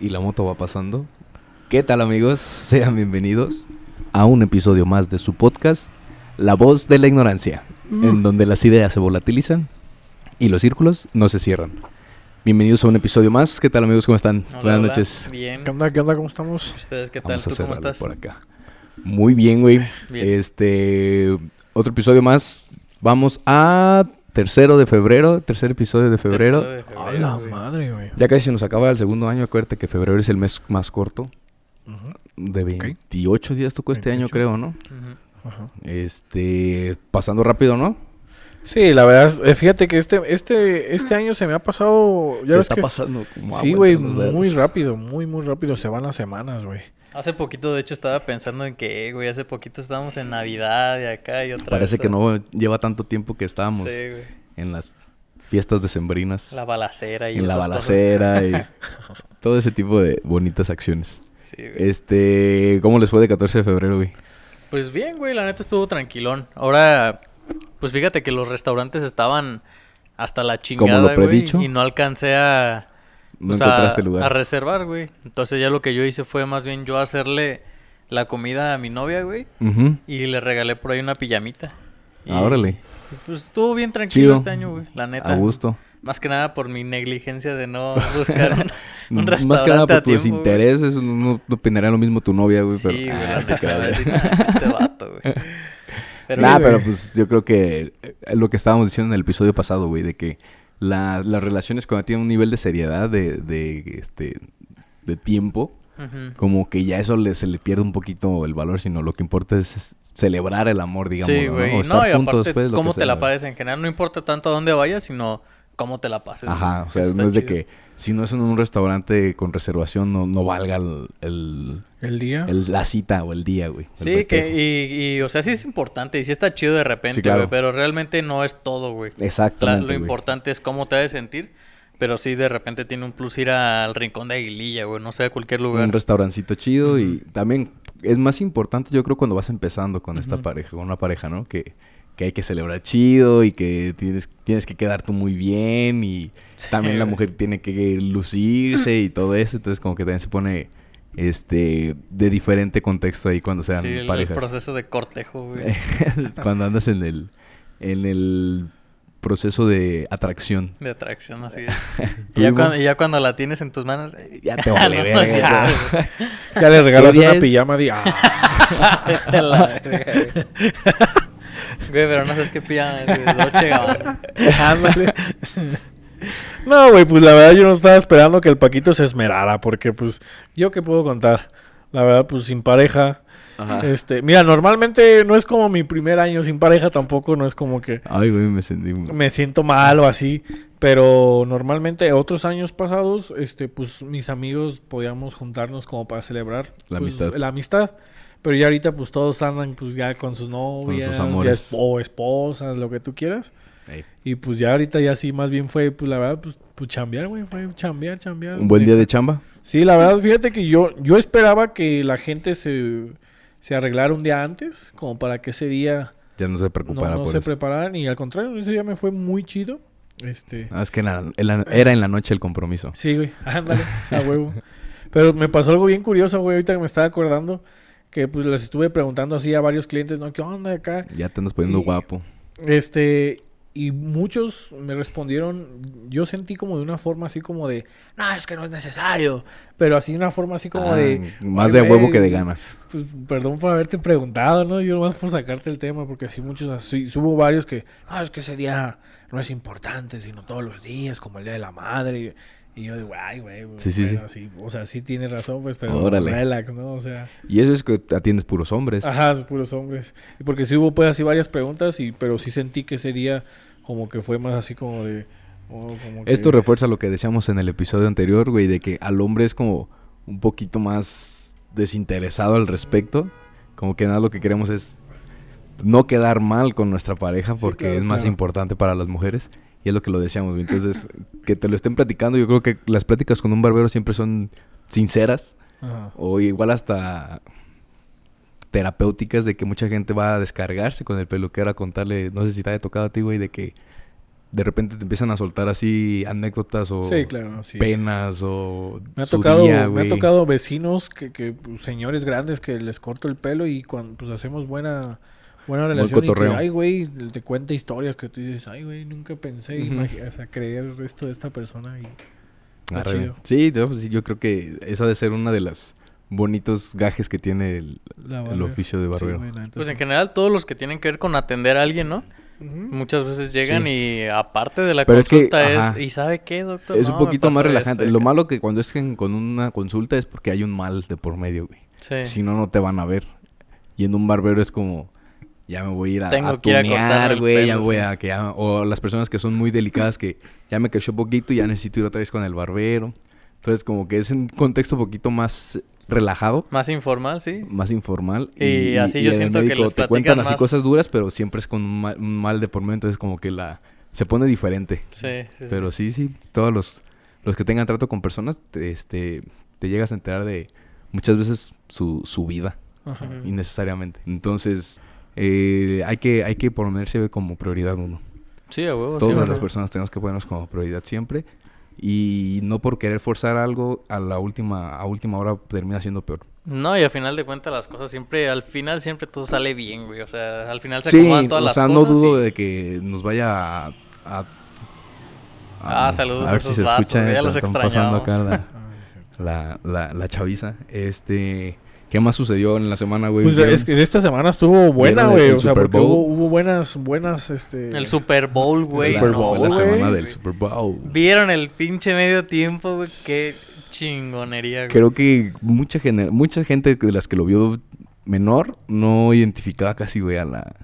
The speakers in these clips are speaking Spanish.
y la moto va pasando. ¿Qué tal amigos? Sean bienvenidos a un episodio más de su podcast, La voz de la ignorancia, en donde las ideas se volatilizan y los círculos no se cierran. Bienvenidos a un episodio más. ¿Qué tal amigos? ¿Cómo están? Hola, Buenas hola. noches. Bien. ¿Qué onda? ¿Qué onda? ¿Cómo estamos? ¿Ustedes qué tal? Vamos a ¿Tú cómo estás? por acá. Muy bien, güey. Bien. Este, otro episodio más. Vamos a tercero de febrero, tercer episodio de febrero. Tercero de febrero, A la güey. madre, güey. Ya casi se nos acaba el segundo año. Acuérdate que febrero es el mes más corto. Ujú, De 28 días tocó este año, 28. creo, ¿no? Ujú. ajá. Este, pasando rápido, ¿no? Sí, la verdad, es- eh, fíjate que este, este, este año se me ha pasado. Ya se ves está que- pasando como Sí, güey, muy rápido, muy, muy rápido. Se van las semanas, güey. Hace poquito, de hecho, estaba pensando en que, güey, hace poquito estábamos en Navidad y acá y otra Parece vez, que no lleva tanto tiempo que estábamos Sí, en las fiestas decembrinas, La balacera y en la balacera y todo ese tipo de bonitas acciones. Sí, güey. Este, ¿cómo les fue de 14 de febrero, güey? Pues bien, güey, la neta estuvo tranquilón. Ahora, pues fíjate que los restaurantes estaban hasta la chingada, güey, predicho. y no alcancé a... No pues, encontraste a, lugar. a reservar, güey. Entonces ya lo que yo hice fue más bien yo hacerle la comida a mi novia, güey. Ujú. Y le regalé por ahí una pijamita. Y, Ah, órale. Pues estuvo bien tranquilo Chido. este año, güey. La neta. A gusto. Más que nada por mi negligencia de no buscar un, un restaurante Más que nada por a tus tiempo, güey. intereses, no, no opinaría lo mismo tu novia, güey, Sí, pero... güey. Ah, te creas, va a güey. decir, "Ah, este vato, güey. Pero, nah, güey. pero pues yo creo que eh, lo que estábamos diciendo en el episodio pasado, güey, de que la- las relaciones cuando tienen un nivel de seriedad, de, de, este, de tiempo, como que ya eso le, se le pierde un poquito el valor, sino lo que importa es, celebrar el amor, digamos, Sí, ¿no? güey. No, estar y juntos aparte, después, lo cómo te la pases en general. No importa tanto a dónde vayas, sino cómo te la pases. Ajá, o sea, no es de que si no es en un restaurante con reservación, no, no valga el, el- El día. el- la cita o el día, güey. Sí, que, y, y, o sea, sí es importante y sí está chido de repente, Sí, claro. güey, pero realmente no es todo, güey. La- Exactamente, lo güey. importante es cómo te debes sentir, pero sí de repente tiene un plus ir al rincón de Aguililla, güey, no sé, a cualquier lugar. Un restaurancito chido y también es más importante yo creo cuando vas empezando con esta pareja, con una pareja, ¿no? Que, que hay que celebrar chido y que tienes, tienes que quedar tú muy bien y también la mujer tiene que lucirse y todo eso, entonces como que también se pone este de diferente contexto ahí cuando sean Sí, el, el parejas. proceso de cortejo, güey. cuando andas en el en el proceso de atracción. De atracción, así es. Y, ya cuando, y ya cuando la tienes en tus manos... eh, ya te vale no, verga, ya. güey. Ya le regalas ¿Qué día una es? pijama de. Ah, güey. Pero no sabes qué Gabbana. ándale. No, güey, pues la verdad yo no estaba esperando que el Paquito se esmerara, porque pues, ¿yo qué puedo contar? La verdad, pues sin pareja. Ajá. Este, mira, normalmente no es como mi primer año sin pareja, tampoco no es como que Ay, güey, me sentí me siento mal o así, pero normalmente otros años pasados, este, pues mis amigos podíamos juntarnos como para celebrar La pues, amistad. la amistad, pero ya ahorita pues todos andan pues ya con sus novias, ya amores. esp- o esposas, lo que tú quieras, Ey. y pues ya ahorita ya sí más bien fue pues la verdad pues, pues chambear, güey, fue chambear, chambear. un buen día de chamba. Sí, la verdad, fíjate que yo, yo esperaba que la gente se, se arreglara un día antes, como para que ese día Ya no se no, preocupara no por se eso. prepararan, y al contrario, ese día me fue muy chido. Este, Ah, es que en la- en la- era en la noche el compromiso. sí, güey, ándale, a huevo. Pero me pasó algo bien curioso, güey, ahorita que me estaba acordando, que pues les estuve preguntando así a varios clientes, ¿no? ¿Qué onda acá? Ya te andas poniendo Y- guapo. Este, y muchos me respondieron, yo sentí como de una forma así como de, no, es que no es necesario, pero así una forma así como Ah, de... más "Ay, de huevo que de ganas. Pues perdón por haberte preguntado, ¿no? Yo nomás por sacarte el tema, porque así muchos, así, hubo varios que, no, es que ese día no es importante, sino todos los días, como el Día de la Madre. Y yo digo, ay, güey, güey, Sí, sí, bueno, sí. O sea, sí tiene razón, pues, pero Órale. relax, ¿no? O sea, Y eso es que atiendes puros hombres. ajá, puros hombres. Y porque sí hubo, pues, así varias preguntas, y pero sí sentí que ese día como que fue más así como de... oh, como que- Esto refuerza lo que decíamos en el episodio anterior, güey, de que al hombre es como un poquito más desinteresado al respecto. Como que nada lo que queremos es no quedar mal con nuestra pareja Sí, porque claro, es más claro. importante para las mujeres. Y es lo que lo decíamos, güey. Entonces, que te lo estén platicando, yo creo que las pláticas con un barbero siempre son sinceras Ajá. o igual hasta terapéuticas de que mucha gente va a descargarse con el peluquero a contarle, no sé si te haya tocado a ti, güey, de que de repente te empiezan a soltar así anécdotas o Sí, claro, sí. penas o Me ha su tocado, día, me ha tocado vecinos que, que pues, señores grandes que les corto el pelo y cuando pues hacemos buena buena relación y que, ay güey, te cuenta historias que tú dices, ay güey, nunca pensé Ujú. imagi- o sea, creer esto de esta persona y chido. Sí, yo, pues, yo creo que eso ha de ser una de las bonitos gajes que tiene el, oficio de barbero. Pues en general todos los que tienen que ver con atender a alguien, ¿no? Muchas veces llegan Sí. y aparte de la Pero es que, consulta es. ¿y sabe qué, doctor? es No, un poquito más relajante. Lo acá". malo que cuando es que con una consulta es porque hay un mal de por medio, güey. Sí. Si no, no te van a ver. Y en un barbero es como, ya me voy a ir a, Tengo a que ir a tunear, güey, ya voy a que ya- o las personas que son muy delicadas que ya me creció poquito y ya necesito ir otra vez con el barbero. Entonces, como que es un contexto un poquito más relajado, Más informal, sí. más informal. Y así yo siento que médico les te cuentan así cosas duras, pero siempre es con un mal, un mal de por medio, entonces como que la se pone diferente. Sí. Pero sí, sí, todos los, los que tengan trato con personas, te, este, te llegas a enterar de muchas veces su, su vida, Ajá. Innecesariamente. Entonces, eh, hay, que, hay que ponerse como prioridad uno. Sí, a huevo. sí, Todas a las personas tenemos que ponernos como prioridad siempre. Y no por querer forzar algo, a la última, a última hora termina siendo peor. No, y al final de cuentas las cosas siempre, al final siempre todo sale bien, güey. O sea, al final se Sí, acomodan todas o las sea, cosas. no dudo y- de que nos vaya a... a- Ah, saludos A a ver si esos se vatos, escucha. ya eh, los están pasando extrañamos. acá la, la, la, la chaviza. Este... ¿Qué más sucedió en la semana, güey? Pues es que esta semana estuvo buena, ¿Vieron el- güey. O sea, porque hubo, hubo buenas, buenas, este... El Super Bowl, güey. la, Super no, Bowl, fue la semana del Super Bowl. Vieron el pinche medio tiempo, güey. Qué chingonería, güey. Creo que mucha, gener- mucha gente de las que lo vio menor no identificaba casi, güey, a la...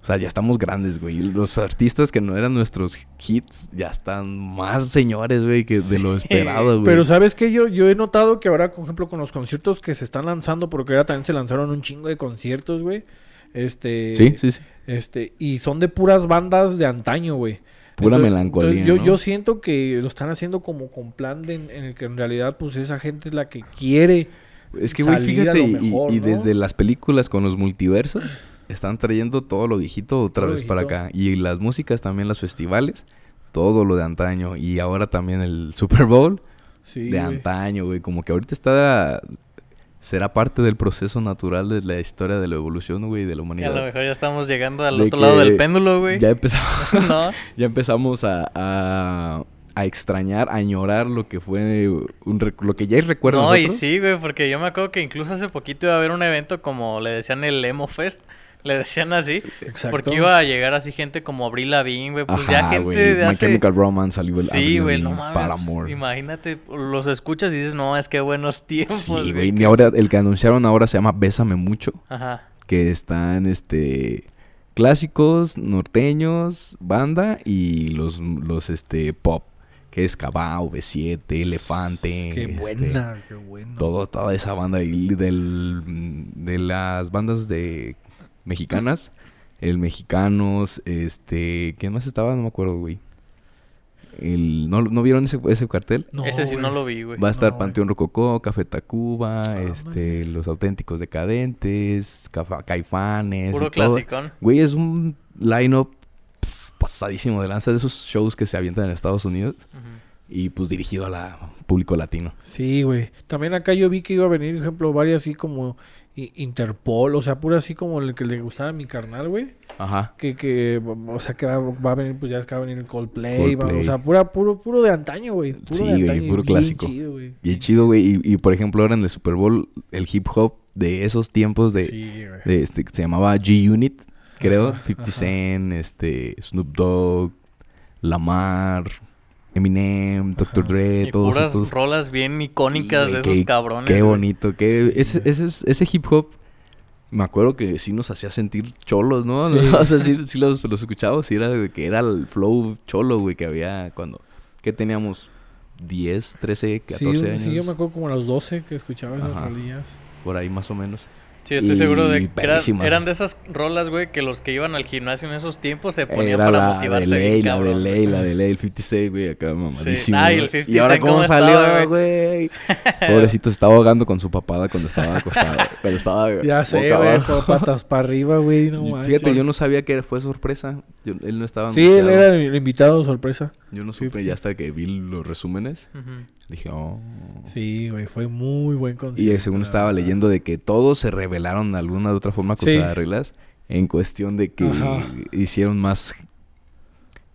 O sea, ya estamos grandes, güey. Los artistas que no eran nuestros hits ya están más señores, güey, que de lo esperado, güey. Pero ¿sabes qué? Yo, yo he notado que ahora, por ejemplo, con los conciertos que se están lanzando, porque ahora también se lanzaron un chingo de conciertos, güey. Este... Sí, sí, sí. Este, y son de puras bandas de antaño, güey. Pura melancolía, yo, ¿no? yo siento que lo están haciendo como con plan de, en el que en realidad, pues, esa gente es la que quiere. Es que, güey, fíjate, y, mejor, y ¿no? desde las películas con los multiversos, están trayendo todo lo viejito otra Todo vez para acá. Y las músicas también, los festivales, todo lo de antaño. Y ahora también el Super Bowl Sí, de güey. antaño, güey. Como que ahorita está... Será parte del proceso natural de la historia de la evolución, güey, de la Y a humanidad. lo mejor ya estamos llegando al De otro lado del péndulo, güey. Ya empezamos, no. ya empezamos a, a, a extrañar, a añorar lo que fue un rec- lo que ya es recuerdo No, y sí, güey, porque yo me acuerdo que incluso hace poquito iba a haber un evento como le decían el Emo Fest. Le decían así. Exacto. Porque iba a llegar así gente como Avril Lavigne, güey. Pues ya gente güey. de My hace... Chemical Romance salió el Sí, güey, no mames. pues, Paramore. imagínate, los escuchas y dices, no, es que buenos tiempos, Sí, güey. Y ahora el que anunciaron ahora se llama Bésame Mucho. Ajá. Que están este clásicos, norteños, banda y los, los este pop. Que es Cabao, B7, Elefante. Qué este, buena, qué bueno. todo, toda esa banda y del, de las bandas de mexicanas, el mexicanos, este, ¿quién más estaba? No me acuerdo, güey. El, ¿no, ¿No vieron ese, ese cartel? No, Ese sí no lo vi, güey. Va a estar No, güey. Panteón Rococó, Café Tacuba, Ah, este, Los Auténticos Decadentes, Cafa- Caifanes. Puro clasicón. Güey, es un line-up pasadísimo de lanza de esos shows que se avientan en Estados Unidos y pues dirigido a la público latino. Sí, güey. También acá yo vi que iba a venir, por ejemplo, varias así como Interpol, o sea, pura así como el que le gustaba a mi carnal, güey. Ajá. Que, que, o sea, que va, va a venir, pues ya es que va a venir el Coldplay, va- o sea, pura, puro, puro de antaño, güey. Puro Sí, de güey, antaño puro bien clásico. chido, güey. Bien chido, güey. Y, y, por ejemplo, ahora en el Super Bowl, el hip hop de esos tiempos de, Sí, güey. de este, que se llamaba G-Unit, creo. Ajá, 50 ajá. Cent, este, Snoop Dogg, Lamar, Eminem, Dr. Dre, Y todos puras esos. rolas bien icónicas Sí, de güey, esos qué- cabrones. Qué bonito. Qué, ese, Sí. ese, es- ese hip hop, me acuerdo que sí nos hacía sentir cholos, ¿no? Sí. o sea, sí, sí los, los escuchábamos. Sí era de que era el flow cholo, güey, que había cuando... que teníamos? 10, 13, 14 sí, años. sí, yo me acuerdo como a los 12 que escuchaba esas Ajá. rolillas. Por ahí más o menos. Sí, estoy seguro de Y que eran, eran de esas rolas, güey, que los que iban al gimnasio en esos tiempos se ponían Era para la de motivarse. ley, bien, la de ley, la de ley, el 56, güey, acá mamadísimo. Ay, el güey. 50 y ahora cómo ¿cómo salió, estaba, güey. Pobrecito, se estaba ahogando con su papada cuando estaba acostado. cuando estaba Ya sé, boca güey, con patas para arriba, güey, no Y manches. Fíjate, yo no sabía que fue sorpresa. Yo- él no estaba Sí, él era el invitado sorpresa. Yo no supe ya hasta que vi los resúmenes. Ujú. Dije, oh. Sí, güey, fue muy buen concierto. Y según estaba leyendo de que todos se rebelaron de alguna u otra forma Sí. las reglas en cuestión de que Ajá. hicieron más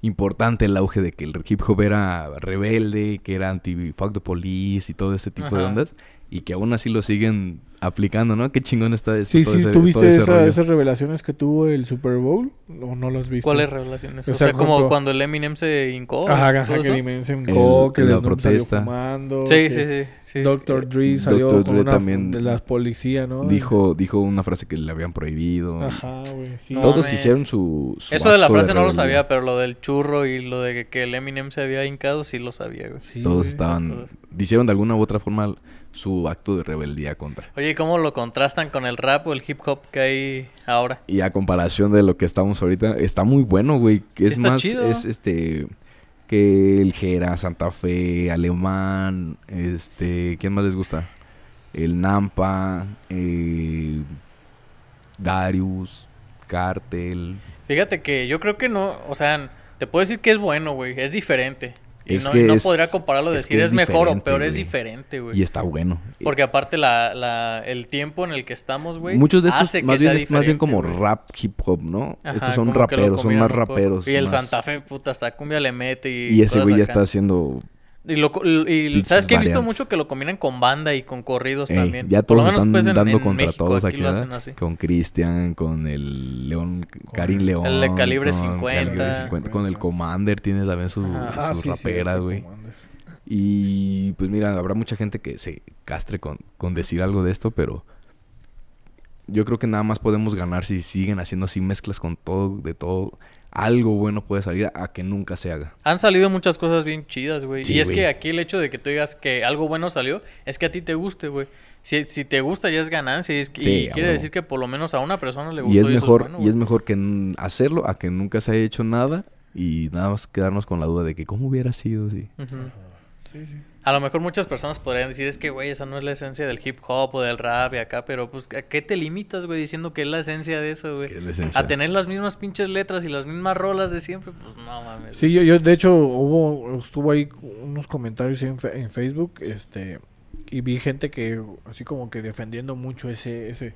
importante el auge de que el hip hop era rebelde, que era anti fuck the police y todo este tipo de ondas y que aún así lo siguen aplicando, ¿no? Qué chingón está esto, Sí, todo sí, ese- ¿tú todo viste ese esa- rollo. esas revelaciones que tuvo el Super Bowl? ¿O no las viste? ¿Cuáles revelaciones? O O sea, sea, como cuando el Eminem se hincó. Ajá, ¿todo ajá, que eso? Eminem se El- hincó, que la el Snoop salió protesta. fumando. Sí, que sí, sí, sí. Dr. Dre salió Dr. con Dre una también de las policías, ¿no? Dijo, dijo una frase que le habían prohibido. Ajá, güey, sí. No Todos mames. hicieron su, su Eso de la frase no lo sabía, pero lo del churro y lo de que el Eminem se había hincado sí lo sabía, güey. Sí, Todos güey. estaban... todos. Hicieron de alguna u otra forma su acto de rebeldía contra. Oye, ¿y cómo lo contrastan con el rap o el hip hop que hay ahora? Y a comparación de lo que estamos ahorita, está muy bueno, güey. Sí es está más, chido. es este... Que el Jera, Santa Fe, Alemán, este... ¿Quién más les gusta? El Nampa, eh, Darius, Cartel. Fíjate que yo creo que no, o sea, te puedo decir que es bueno, güey, es diferente. Y Es no, que y no es- podría compararlo, es decir que es, es mejor o peor, es diferente, güey. Y está bueno. Porque aparte la, la, el tiempo en el que estamos, güey, Muchos de estos hace que más bien, sea es más bien como güey. rap hip hop, ¿no? Ajá, estos son que raperos, son más raperos. Y el más- Santa Fe, puta, hasta cumbia le mete y Y ese güey ya está haciendo... Y, lo, y- sabes que he visto mucho que lo combinan con banda y con corridos Ey, también. ya Por lo todos menos, están pues, en- dando en contra México todos aquí aquí, lo ¿verdad? hacen así. Con Cristian, con el León, Karim León. El de calibre con 50. Calibre 50, Con el Commander tiene también su, Ajá, sus sí, raperas, güey. Y pues mira, habrá mucha gente que se castre con, con decir algo de esto, pero yo creo que nada más podemos ganar si siguen haciendo así mezclas con todo, de todo. Algo bueno puede salir a que nunca se haga. Han salido muchas cosas bien chidas, güey. Sí, y es que aquí el hecho de que tú digas que algo bueno salió es que a ti te guste, güey. Si, si te gusta ya es ganancia y, es- y Sí, quiere decir que por lo menos a una persona le gustó. Y es eso mejor, bueno, y es mejor que hacerlo a que nunca se haya hecho nada y nada más quedarnos con la duda de que cómo hubiera sido si. Ujú. Sí, sí. A lo mejor muchas personas podrían decir es que, güey, esa no es la esencia del hip hop o del rap y acá, pero pues, ¿a qué te limitas, güey, diciendo que es la esencia de eso, güey? A tener las mismas pinches letras y las mismas rolas de siempre, pues no mames. Sí, yo, yo de hecho hubo, estuvo ahí unos comentarios en, fe- en Facebook, este, y vi gente que así como que defendiendo mucho ese, ese.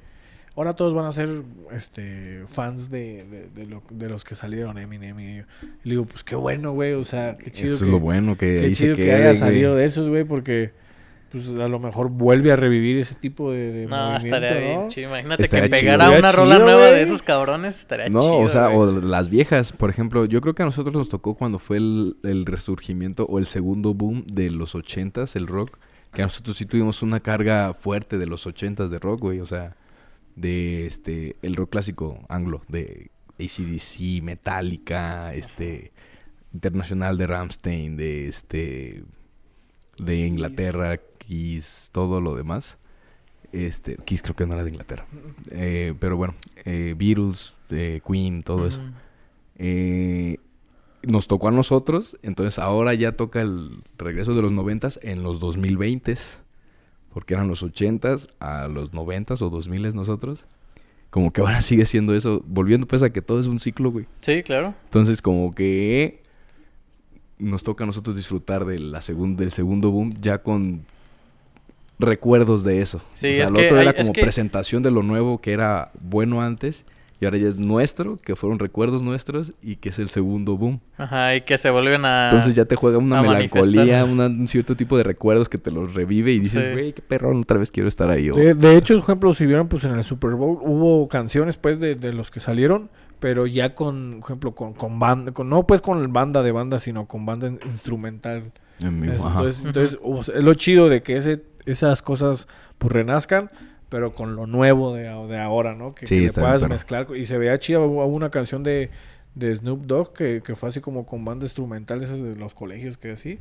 Ahora todos van a ser, este, fans de, de, de lo- de los que salieron Eminem y, yo- y le digo, pues qué bueno, güey, o sea, qué chido Eso que, es lo bueno, que qué chido se que haya güey. salido de esos, güey, porque pues a lo mejor vuelve a revivir ese tipo de, de No, movimiento, estaría bien ¿no? chido. Imagínate Estaría que pegara una rola chido, nueva de esos cabrones, estaría No, chido. o sea, güey. o las viejas, por ejemplo, yo creo que a nosotros nos tocó cuando fue el, el resurgimiento o el segundo boom de los ochentas, el rock, que nosotros sí tuvimos una carga fuerte de los ochentas de rock, güey, o sea, de este, el rock clásico anglo, de ACDC, Metallica, este, Internacional de Ramstein, de este, de Inglaterra, Kiss, todo lo demás. Este, Kiss creo que no era de Inglaterra. Eh, pero bueno, eh, Beatles, eh, Queen, todo eso. Eh, nos tocó a nosotros, entonces ahora ya toca el regreso de los noventas en los 2020s, porque eran los ochentas a los noventas o 2000 nosotros. Como que ahora sigue siendo eso, volviendo pues a que todo es un ciclo, güey. Sí, claro. Entonces como que nos toca a nosotros disfrutar de la segun- del segundo boom ya con recuerdos de eso. Sí, o sea, es lo que otro era es como que- presentación de lo nuevo que era bueno antes y ahora ya es nuestro, que fueron recuerdos nuestros y que es el segundo boom. Ajá, y que se vuelven a... Entonces ya te juega una melancolía, una- un cierto tipo de recuerdos que te los revive y dices, Sí. güey, qué perrón, otra vez quiero estar ahí. De, de hecho, por ejemplo, si vieron, pues en el Super Bowl hubo canciones, pues, de, de los que salieron, pero ya con, por ejemplo, con, con banda, con, no pues con banda de banda, sino con banda in- instrumental. en vivo, Es- ajá. entonces, entonces, es lo chido de que ese, esas cosas, pues, renazcan, pero con lo nuevo de, de ahora, ¿no? Que, Sí, que le bien, puedas mezclar. Y se vea chida, hubo una canción de, de Snoop Dogg que, que fue así como con banda instrumental, esas de los colegios que así.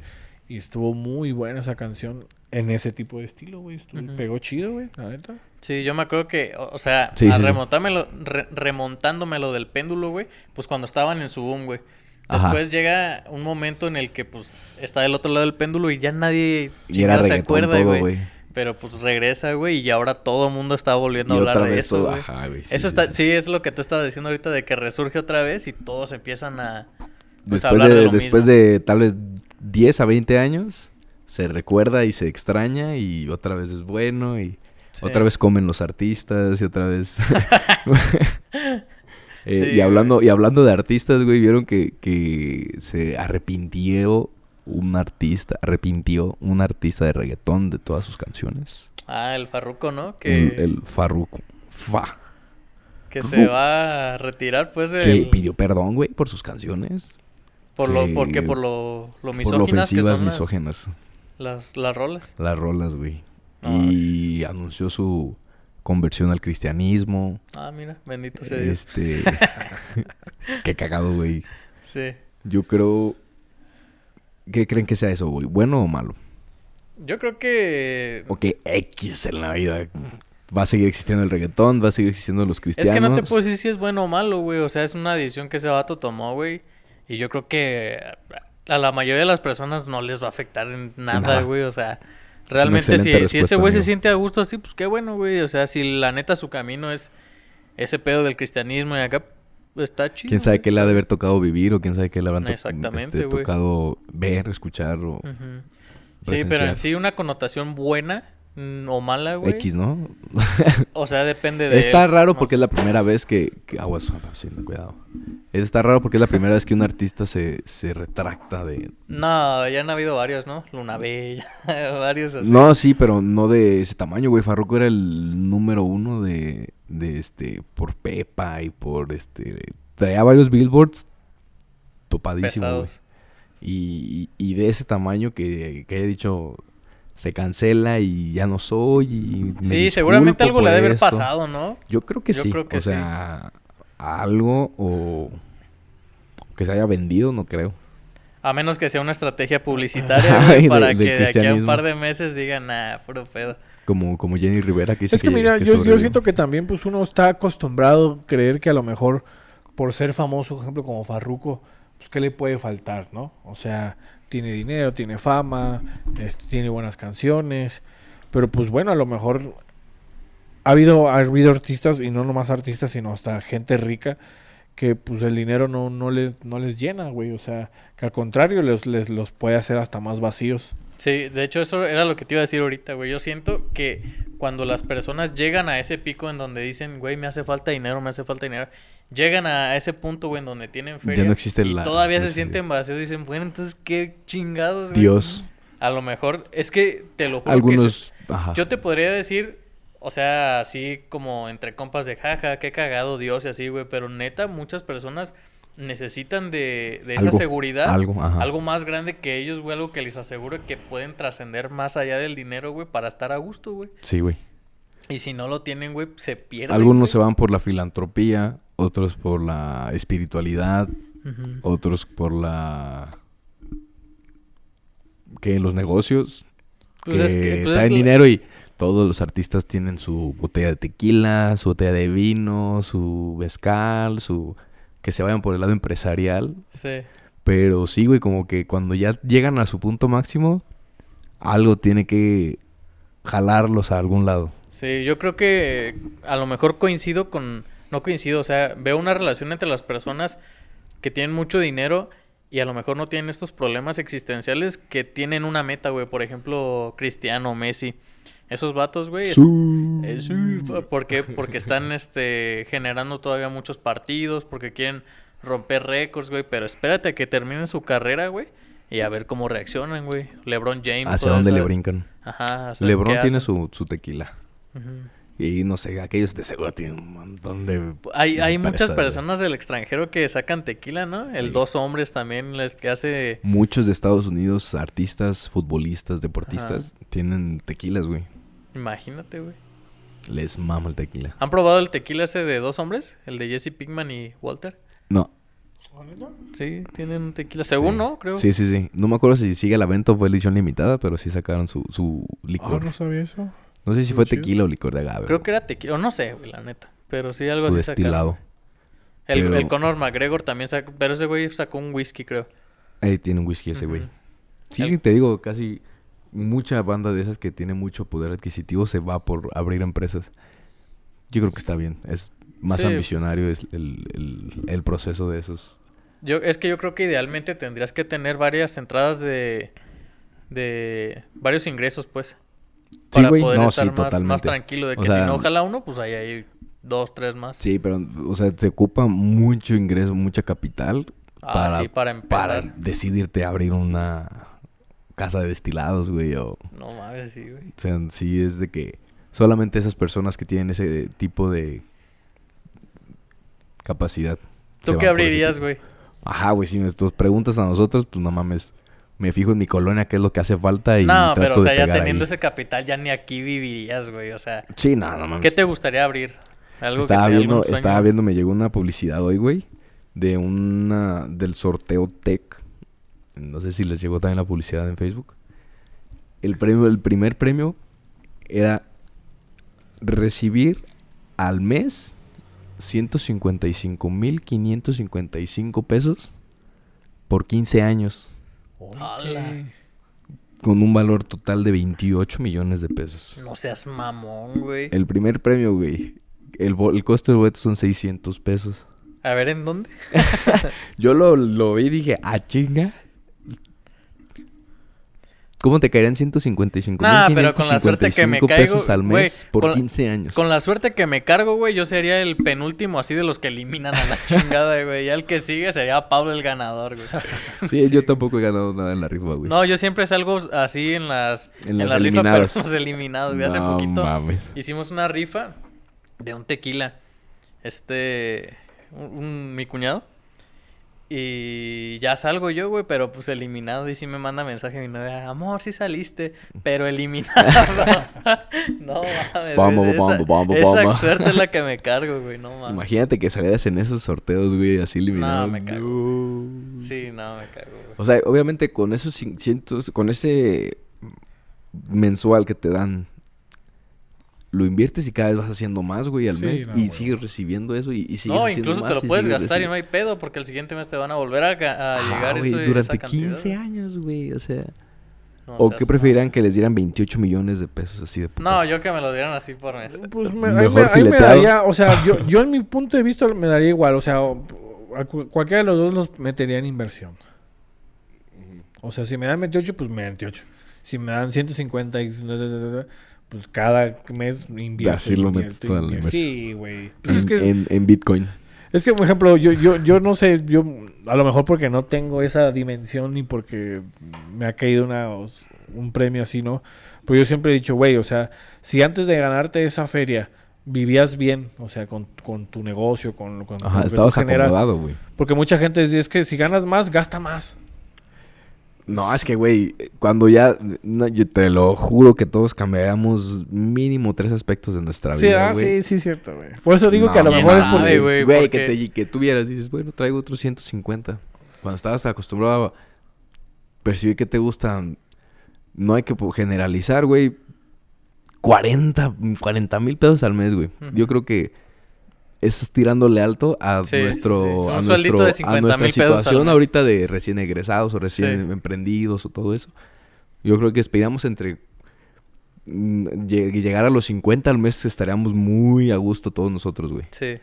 Y estuvo muy buena esa canción en ese tipo de estilo, güey. Estuvo- Ujú. Pegó chido, güey, la neta. Sí, yo me acuerdo que, o, o sea, Sí, a sí, remontármelo- re- remontándomelo del péndulo, güey, pues cuando estaban en su boom, güey. Ajá. Después llega un momento en el que, pues, está del otro lado del péndulo y ya nadie Y era se acuerda, todo, güey. Pero, pues, regresa, güey, y ahora todo el mundo está volviendo Y a hablar otra de vez eso, todo, güey. ajá, güey. sí, Eso sí, está, sí. sí, es lo que tú estabas diciendo ahorita de que resurge otra vez y todos empiezan a, pues, a Después, hablar de, de lo después mismo. de tal vez 10 a 20 años, se recuerda y se extraña y otra vez es bueno y otra vez comen los artistas y otra vez... Eh, y, hablando, y hablando de artistas, güey, vieron que, que se arrepintió un artista, arrepintió un artista de reggaetón de todas sus canciones. Ah, el Farruco, ¿no? Que, El, el Farruko. Fa. que se va a retirar, pues, Que del... pidió perdón, güey, por sus canciones. Por lo, que- porque por lo, lo Por lo misóginas que ofensivas son las, misógenas. las, las rolas. Las rolas, güey. No, y anunció su conversión al cristianismo. Ah, mira, bendito sea Dios. Este. Qué cagado, güey. Sí. Yo creo. ¿Qué creen que sea eso, güey? ¿Bueno o malo? Yo creo que... O que X en la vida. Va a seguir existiendo el reggaetón, va a seguir existiendo los Es cristianos. que no te puedo decir si es bueno o malo, güey. O sea, es una decisión que ese vato tomó, güey. Y yo creo que a la mayoría de las personas no les va a afectar en nada, nada. güey. O sea, realmente si, si ese güey se siente a gusto así, pues qué bueno, güey. O sea, si la neta su camino es ese pedo del cristianismo y acá está chido. Quién sabe qué le ha de haber tocado vivir o quién sabe qué le habrán to- este, tocado ver, escuchar o. Sí, pero en sí una connotación buena mm, o mala, güey. X, ¿no? O sea, depende de... Está raro porque es la primera vez que... que aguas, sí, no, cuidado. Está raro porque es la primera vez que un artista se, se retracta de... No, ya han habido varios, ¿no? Luna Bella, varios así. No, sí, pero no de ese tamaño, güey. Farruko era el número uno de, de este... Por Pepa y por este... Traía varios billboards topadísimos. Y, y de ese tamaño que, que haya dicho... Se cancela y ya no soy y me Sí, seguramente algo le por ha de haber pasado, ¿no? Yo creo que Yo sí. creo que o sí. sea, algo o que se haya vendido, no creo. A menos que sea una estrategia publicitaria, Ay, de- para que de aquí a un par de meses digan, nah, puro pedo. Como, como Jenny Rivera que dice Es que, mira, que yo, yo siento que también pues uno está acostumbrado a creer que a lo mejor por ser famoso, por ejemplo, como Farruko, pues qué le puede faltar, ¿no? O sea, tiene dinero, tiene fama, este, tiene buenas canciones, pero pues bueno, a lo mejor ha habido, ha habido artistas, y no nomás artistas, sino hasta gente rica, que pues el dinero no, no, les, no les llena, güey, o sea, que al contrario les, les los puede hacer hasta más vacíos. Sí, de hecho eso era lo que te iba a decir ahorita, güey. Yo siento que cuando las personas llegan a ese pico en donde dicen, güey, me hace falta dinero, me hace falta dinero, llegan a ese punto, güey, en donde tienen feria no existe y la todavía se sienten vacíos, dicen, bueno, entonces qué chingados, güey. Dios. A lo mejor, es que te lo juro que se- Algunos... Ajá. Yo te podría decir, o sea, así como entre compas de jaja, qué cagado Dios y así, güey, pero neta, muchas personas necesitan de, de esa seguridad. algo, ajá. Algo más grande que ellos, güey, algo que les asegure que pueden trascender más allá del dinero, güey, para estar a gusto, güey. Sí, güey. Y si no lo tienen, güey, se pierden. Algunos se van por la filantropía, otros por la espiritualidad, Ujú. otros por la... que los negocios Pues que, es que, pues traen dinero y todos los artistas tienen su botella de tequila, su botella de vino, su mezcal, su que se vayan por el lado empresarial, Sí. pero sí, güey, como que cuando ya llegan a su punto máximo, algo tiene que jalarlos a algún lado. Sí, yo creo que a lo mejor coincido con... No coincido, o sea, veo una relación entre las personas que tienen mucho dinero y a lo mejor no tienen estos problemas existenciales que tienen una meta, güey. Por ejemplo, Cristiano, Messi. Esos vatos, güey. es- pa- ¿Por qué? Porque están este, generando todavía muchos partidos, porque quieren romper récords, güey. Pero espérate a que terminen su carrera, güey. Y a ver cómo reaccionan, güey. LeBron James. Hacia dónde le brincan. Ajá. LeBron ¿qué tiene su, su tequila. Ujú. Y no sé, aquellos de seguro tienen un montón de... Hay, hay muchas güey. personas del extranjero que sacan tequila, ¿no? El Sí. dos hombres también, les que hace... Muchos de Estados Unidos, artistas, futbolistas, deportistas, tienen tequilas, güey. Imagínate, güey. Les mama el tequila. ¿Han probado el tequila ese de dos hombres? El de Jesse Pinkman y Walter. No, Sí, tienen un tequila. Según, Sí. ¿no? Creo. Sí, sí, sí. No me acuerdo si sigue a la venta o fue edición limitada, pero sí sacaron su, su Ah, licor. no sabía eso. no sé si fue chido. tequila o licor de agave. Creo güey. que era tequila. O no sé, güey, la neta. Pero sí, algo su así sacaron. destilado. El, Pero- el Conor McGregor también sacó. Pero ese güey sacó un whisky, creo. Ahí tiene un whisky ese güey. Ujú. Sí, El- te digo, casi mucha banda de esas que tiene mucho poder adquisitivo se va por abrir empresas. Yo creo que está bien. Es más Sí. ambicionario es el, el- el proceso de esos. Yo, es que yo creo que idealmente tendrías que tener varias entradas de. de varios ingresos, pues. Sí, Para güey. poder No, estar sí, más, más tranquilo. De O que si no, ojalá uno, pues ahí hay dos, tres más. Sí, pero, o sea, se ocupa mucho ingreso, mucha capital Ah, para, sí, para empezar. para decidirte abrir una casa de destilados, güey. O, o No mames, sí, güey. sea, sí es de que solamente esas personas que tienen ese tipo de capacidad. ¿Tú qué abrirías, güey? Ajá, güey, si me pues, preguntas a nosotros, pues no mames. Me fijo en mi colonia, qué es lo que hace falta y No, trato pero o sea, ya teniendo ahí. ese capital, ya ni aquí vivirías, güey. O sea, Sí, no, no mames. ¿qué te gustaría abrir? Algo Estaba que te- viendo, sueño? estaba viendo, me llegó una publicidad hoy, güey, de una, del sorteo Tech. No sé si les llegó también la publicidad en Facebook. El premio, el primer premio era recibir al mes 155.555 pesos por 15 años, ¡Hala! con un valor total de 28 millones de pesos. No seas mamón, güey. El primer premio, güey, el, el costo del boleto son 600 pesos. A ver, ¿en dónde? Yo lo, lo vi y dije, ah, chinga. ¿Cómo te caerían 155 Nah, pero con la suerte que me caigo, pesos al mes por con la- 15 años? Con la suerte que me cargo, güey, yo sería el penúltimo así de los que eliminan a la chingada, güey. Ya el que sigue sería Pablo el ganador, güey. Sí, yo tampoco he ganado nada en la rifa, güey. No, yo siempre salgo así en las, En en las la rifa, pero eliminadas. los eliminados, güey. Hace No poquito mames. hicimos una rifa de un tequila. Este, un, un- mi cuñado. Y ya salgo yo, güey, pero pues eliminado. Y sí me manda mensaje mi novia, amor, sí saliste, pero eliminado. no mames. Güey, esa, suerte es la que me cargo, güey, no mames. Imagínate que salieras en esos sorteos, güey, así eliminados. me cago. No. Sí, no, me cago, güey. O sea, obviamente con esos cientos, con ese mensual que te dan, lo inviertes y cada vez vas haciendo más, güey, al Sí, mes. no, y güey. sigues recibiendo eso y, y sigues No, haciendo incluso te lo y puedes gastar y no hay pedo porque el siguiente mes te van a volver a, ga- a Ah, llegar güey, eso, durante esa cantidad, 15 güey. años, güey, o sea. No ¿O qué preferirán que les dieran 28 millones de pesos así de No, putazo? yo que me lo dieran así por mes. Pues me, ahí Mejor me, ahí me fileteado. daría, o sea, yo, yo en mi punto de vista me daría igual, o sea, cualquiera de los dos los metería en inversión. O sea, si me dan 28, pues me dan 28. Si me dan 150, y- pues cada mes invierto. Así lo metes toda la inversión. Sí, güey. Pues en, es, que, en- en Bitcoin. es que, por ejemplo, yo, yo, yo no sé, yo a lo mejor porque no tengo esa dimensión ni porque me ha caído una, un premio así, ¿no? Pero yo siempre he dicho, güey, o sea, si antes de ganarte esa feria vivías bien, o sea, con, con tu negocio, con, lo que estabas acomodado, güey. Porque mucha gente dice, es que si ganas más, gasta más. No, es que, güey, cuando ya... no, yo te lo juro que todos cambiaríamos mínimo tres aspectos de nuestra Sí, vida, ah, güey. sí, sí, cierto, güey. Por eso digo No, que a lo mejor es porque... güey, Güey, porque- que, te, que tú vieras, dices, bueno, traigo otros 150. Cuando estabas acostumbrado a percibir que te gustan, no hay que generalizar, güey. 40 mil pesos al mes, güey. Yo creo que es tirándole alto a Sí, nuestro, sí. A sueldito nuestro, de a 50,000 nuestra al situación ahorita de recién egresados o recién Sí. emprendidos o todo eso. Yo creo que esperamos entre mm, lle- llegar a los 50 al mes estaríamos muy a gusto todos nosotros, güey. Sí.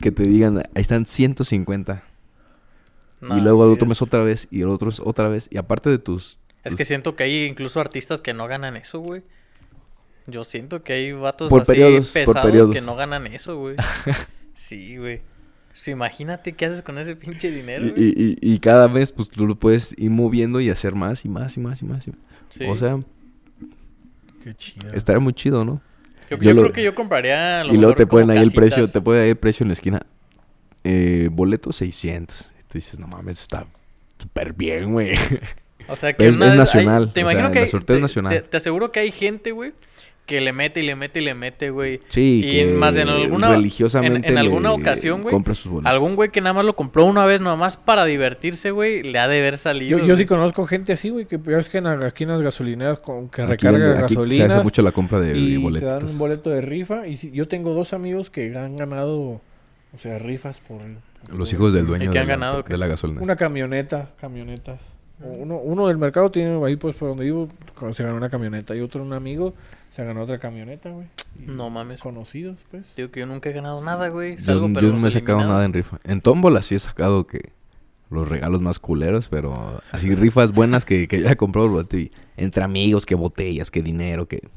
Que te digan, ahí están 150. No, y luego el otro es- mes otra vez. Y el otro es otra vez. Y aparte de tus... Es tus- que siento que hay incluso artistas que no ganan eso, güey. Yo siento que hay vatos Por así periodos, pesados que no ganan eso, güey. sí, güey. Pues imagínate qué haces con ese pinche dinero, y, güey. y- y- y cada mes, pues tú lo puedes ir moviendo y hacer más y más y más y más. y más. Sí. O sea, Qué chido. estaría muy chido, ¿no? yo, yo yo lo- creo que yo compraría lo Y luego te ponen ahí el precio, casitas. te puede ahí el precio en la esquina. Eh, boleto 600. Y tú dices, no mames, está súper bien, güey. O sea, que Es- una es vez hay- nacional, te o imagino sea, que la hay- sorteo es te- nacional. Te, te aseguro que hay gente, güey, que le mete y le mete y le mete, güey. Sí, y que más en alguna religiosamente en, en alguna le ocasión, güey. compra sus boletos. Algún güey que nada más lo compró una vez nomás para divertirse, güey, le ha de haber salido. Yo, yo sí conozco gente así, güey, que ves que en, aquí en las gasolineras con, que Aquí recarga vende- aquí gasolina. se hace mucho la compra de, y te boletos. dan un boleto de rifa. Y yo tengo dos amigos que han ganado, o sea, rifas por... Los por- hijos del dueño ¿Y de, han la, ganado, de la gasolina. Una camioneta, camionetas. Uno, uno del mercado tiene ahí, pues, por donde vivo, se ganó una camioneta. Y otro, un amigo, se ganó otra camioneta, güey. No mames. Conocidos, pues. Digo que yo nunca he ganado nada, güey. Yo, Salgo, yo pero no me he sacado nada en rifa. En tómbola sí he sacado que los regalos más culeros, pero así rifas buenas que, que ya he comprado entre amigos, que botellas, que dinero, que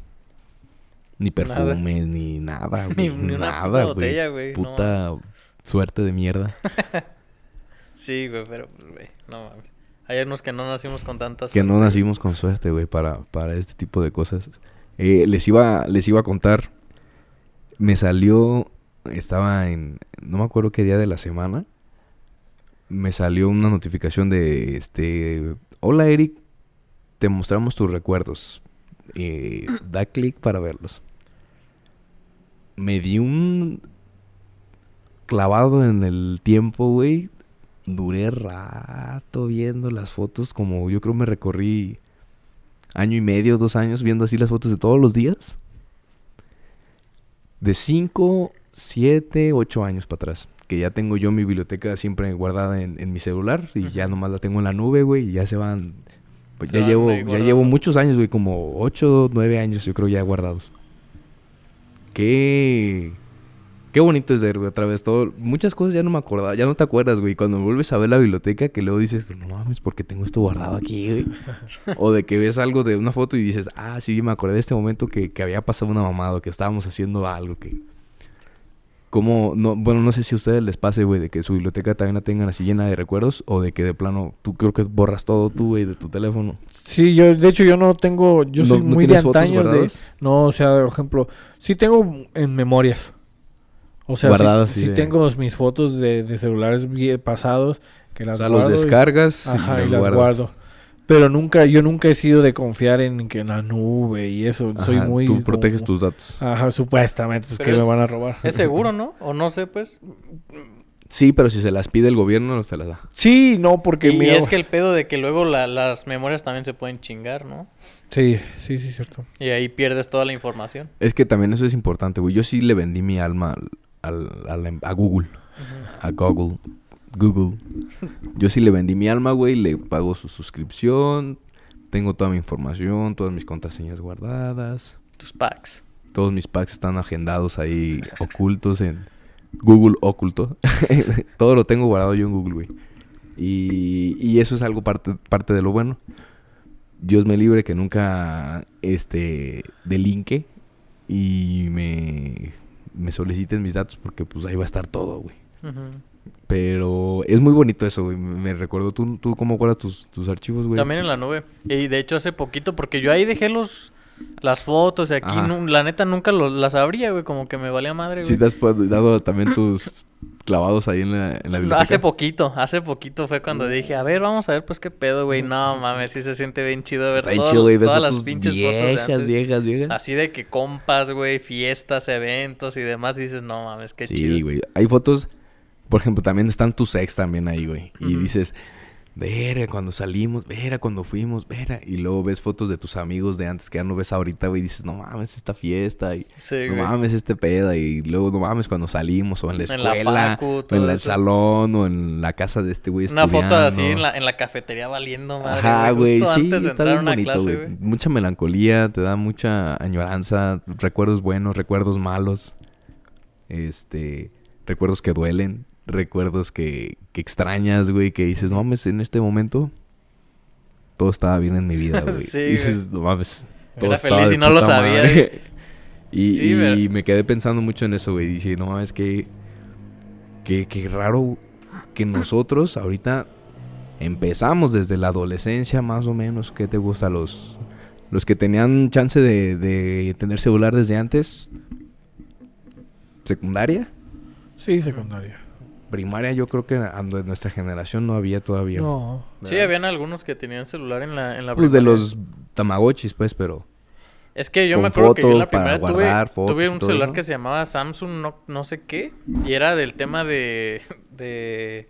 ni Nada. perfumes, ni nada, Ni- güey, ni una nada, puta botella, güey, no Puta suerte de mierda. Sí, güey, pero, güey, no mames. Hay unos que no nacimos con tantas. que no nacimos con suerte, güey, para, para este tipo de cosas. Eh, les iba les iba a contar. Me salió estaba en no me acuerdo qué día de la semana. Me salió una notificación de este, "Hola Eric, te mostramos tus recuerdos. Eh, da clic para verlos." Me di un clavado en el tiempo, güey. Duré rato viendo las fotos, como yo creo me recorrí año y medio, dos años viendo así las fotos de todos los días. De 5, 7, 8 años para atrás. Que ya tengo yo mi biblioteca siempre guardada en, en mi celular y ya nomás la tengo en la nube, güey, y ya se van... Pues Se ya van llevo, ya llevo muchos años, güey, como 8, 9 años yo creo ya guardados. Qué... Qué bonito es ver, güey, otra vez todo. Muchas cosas ya no me acordaba, ya no te acuerdas, güey. Cuando vuelves a ver la biblioteca, que luego dices, no mames, ¿por qué tengo esto guardado aquí, güey? o de que ves algo de una foto y dices, ah, sí, me acordé de este momento que, que había pasado una mamada, que estábamos haciendo algo, que... Como, no, bueno, no sé si a ustedes les pase, güey, de que su biblioteca también la tengan así llena de recuerdos, o de que de plano, tú creo que borras todo tú, güey, de tu teléfono. Sí, yo, de hecho, yo no tengo, yo ¿No- soy no muy de antaños de, no, o sea, por ejemplo, sí tengo en memorias, o sea, sí- Guardadas, de- tengo mis fotos de, de celulares pasados que O las sea, los y- descargas ajá, y las guardas. guardo, pero nunca, yo nunca he sido de confiar en que en la nube y eso, soy muy, Tú como- proteges tus datos. ajá, supuestamente, pues Pero que me es- van a robar, Es seguro, ¿no? O no sé, pues. Sí, pero si se las pide el gobierno, se las da. sí, no, porque y mira, es que el pedo de que luego la- las memorias también se pueden chingar, ¿no? sí, sí, sí, cierto, Y ahí pierdes toda la información. Es que también eso es importante, güey. Yo sí le vendí mi alma al, al- a, la- a Google. A Google. Google. Yo sí le vendí mi alma, güey. Le pago su suscripción. Tengo toda mi información, todas mis contraseñas guardadas. Tus packs. Todos mis packs están agendados ahí, ocultos en Google oculto. Todo lo tengo guardado yo en Google, güey. Y, y eso es algo parte, parte de lo bueno. Dios me libre que nunca este delinque y me, me soliciten mis datos porque pues ahí va a estar todo, güey. Pero es muy bonito eso, güey. Me recuerdo, ¿tú, tú cómo guardas tus, tus archivos, güey? También en la nube. Y de hecho hace poquito, porque yo ahí dejé los las fotos y aquí la neta nunca lo- las abría, güey, como que me valía madre, güey. ¿Sí te has dado también tus clavados ahí en la, en la biblioteca? hace poquito, hace poquito fue cuando dije, a ver, vamos a ver pues qué pedo, güey. No mames, sí se siente bien chido ver todo- chido, güey. Todas las pinches fotos de viejas, antes. viejas, viejas. Así de que compas, güey, fiestas, eventos y demás, dices, no mames, qué sí, chido. güey. Hay fotos, por ejemplo, también están tus ex también ahí, güey. Y dices, verga, cuando salimos, verga, cuando fuimos, verga. Y luego ves fotos de tus amigos de antes que ya no ves ahorita, güey. Y dices, no mames, esta fiesta. Y Sí, no güey. mames, este peda. Y luego, no mames, cuando salimos o en la En la escuela. facu, o en la- el salón o en la casa de este güey Una foto así en la, en la cafetería valiendo madre, Ajá, güey, justo sí, antes de está entrar a bien una bonito, clase, güey. Mucha melancolía, te da mucha añoranza, recuerdos buenos, recuerdos malos, este, recuerdos que duelen, recuerdos que, que extrañas, güey, que dices, no mames, en este momento todo estaba bien en mi vida, güey. Sí, Y dices, no mames, todo Era estaba feliz de y no lo sabía, madre". y Sí, y pero- me quedé pensando mucho en eso, güey. Dije, no mames, que, que, que raro que nosotros ahorita empezamos desde la adolescencia, más o menos. ¿Qué te gusta? Los, los que tenían chance de, de tener celular desde antes. Secundaria, sí, secundaria, primaria, yo creo que ando- en nuestra generación no había todavía. no, Sí, habían algunos que tenían celular en la, en la Pues de primaria. los tamagotchis, pues, pero. Es que yo me acuerdo que yo en la primera tuve, guardar fotos tuve un celular eso. que se llamaba Samsung no, no sé qué. Y era del tema de, de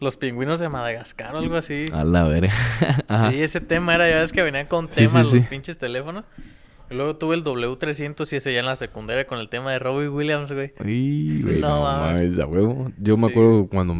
los pingüinos de Madagascar o algo así. A la verga. Sí, ese tema era, ya ves que venían con Sí, sí, temas sí. los pinches teléfonos. Luego tuve el W300 y ese ya en la secundaria con el tema de Robbie Williams, güey. Güey, No no, mames. a huevo. Yo me Sí. acuerdo cuando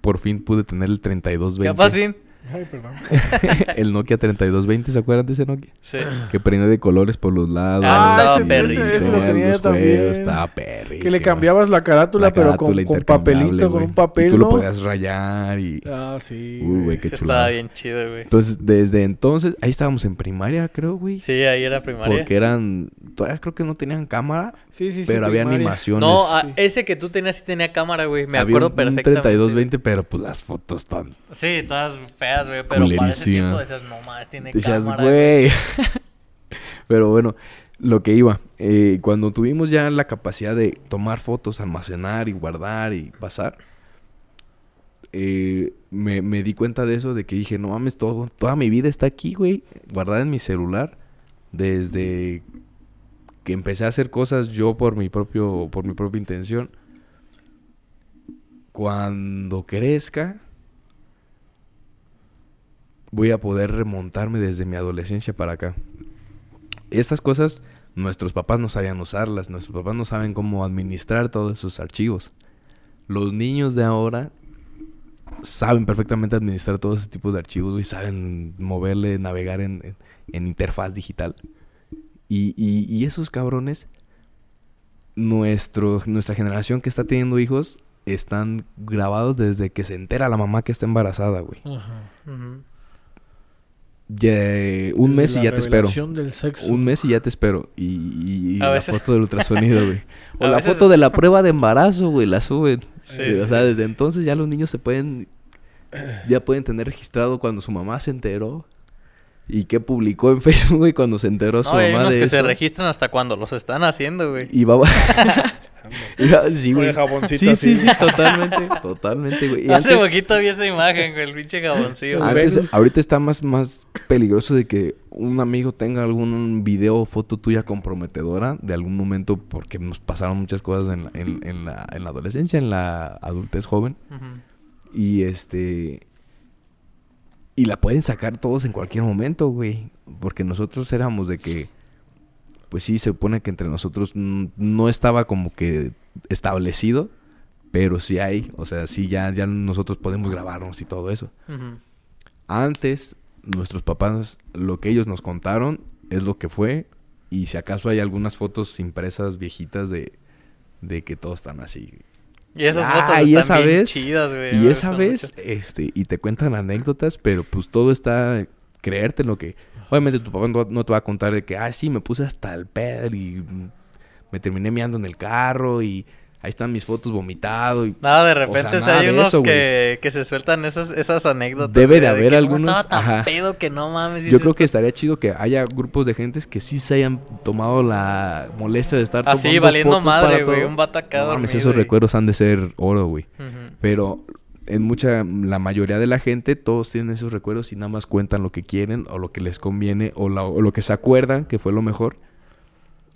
por fin pude tener el 3220. Capaz sí. Ay, perdón. el Nokia 3220, ¿se acuerdan de ese Nokia? Sí. Que prendía de colores por los lados. Ah, estaba ese- perrísimo. ese, ese lo tenía los también. juegos, Estaba perrísimo. Que le cambiabas la carátula, La pero con, papelito, con un papel, Y tú lo podías rayar y... Ah, sí. Uy, güey, qué Sí, chulada. estaba bien chido, güey. Entonces, desde entonces... Ahí estábamos en primaria, creo, güey. Sí, ahí era primaria. Porque eran... Todavía creo que no tenían cámara, Sí, sí, sí. pero había primaria. animaciones. No, sí. ese que tú tenías sí tenía cámara, güey. Me Había acuerdo un- un perfectamente. 3220, pero pues las fotos están... Sí, todas feas, güey. Pero para ese tiempo decías, no más, tiene Decías, cámara. güey. Pero bueno, lo que iba. eh, cuando tuvimos ya la capacidad de tomar fotos, almacenar y guardar y pasar, eh, me, me di cuenta de eso, de que dije, no mames, todo, toda mi vida está aquí, güey, guardada en mi celular. Desde que empecé a hacer cosas yo por mi propio, por mi propia intención. Cuando crezca, voy a poder remontarme desde mi adolescencia para acá. Estas cosas nuestros papás no sabían usarlas, nuestros papás no saben cómo administrar todos esos archivos. Los niños de ahora saben perfectamente administrar todos ese tipos de archivos, güey, saben moverle, navegar en, en- en interfaz digital. Y, y- y esos cabrones, nuestro, nuestra generación que está teniendo hijos, están grabados desde que se entera la mamá que está embarazada, güey. Ajá. Un mes La y ya te espero. del sexo. Un mes y ya te espero. Y, y- la veces- foto del ultrasonido, güey. O A la veces- foto de la prueba de embarazo, güey, la suben. Sí, Eh, o sea, desde entonces ya los niños se pueden... Ya pueden tener registrado cuando su mamá se enteró. Y qué publicó en Facebook, güey, cuando se enteró su No, hay mamá unos de que se registran hasta cuando los están haciendo, güey. Y va... Y va- sí, Con güey. el jaboncito Sí, sí, así. sí, totalmente. Totalmente, güey. Y Hace antes- poquito vi esa imagen, güey, el pinche jaboncillo. Ah. Antes, ahorita está más, más peligroso de que un amigo tenga algún video o foto tuya comprometedora de algún momento porque nos pasaron muchas cosas en la, en, en la, en la adolescencia, en la adultez joven. Y este... Y la pueden sacar todos en cualquier momento, güey. Porque nosotros éramos de que... Pues sí, se supone que entre nosotros no estaba como que establecido. Pero sí hay. O sea, sí ya, ya nosotros podemos grabarnos y todo eso. Antes, nuestros papás, lo que ellos nos contaron es lo que fue. Y si acaso hay algunas fotos impresas viejitas de, de que todos están así. Y esas Ah, fotos y están esa bien vez- chidas, güey. Y esa vez, mucho. este, y te cuentan anécdotas, pero pues todo está creerte en lo que. Obviamente tu papá no, te va a contar de que, ah, sí, me puse hasta el pedo y me terminé meando en el carro y ahí están mis fotos vomitado y Nada, de o sea, repente hay de unos eso, que, que se sueltan esas, esas anécdotas. Debe de haber "No, algunos- Estaba tan ajá. pedo que no mames. Yo creo que estaría chido que haya grupos de gentes que sí se hayan tomado la molestia de estar Así, tomando valiendo fotos madre, güey. Un acá No mames, esos recuerdos han de ser oro, güey. Pero en mucha, la mayoría de la gente, todos tienen esos recuerdos y nada más cuentan lo que quieren o lo que les conviene o, la- o lo que se acuerdan que fue lo mejor.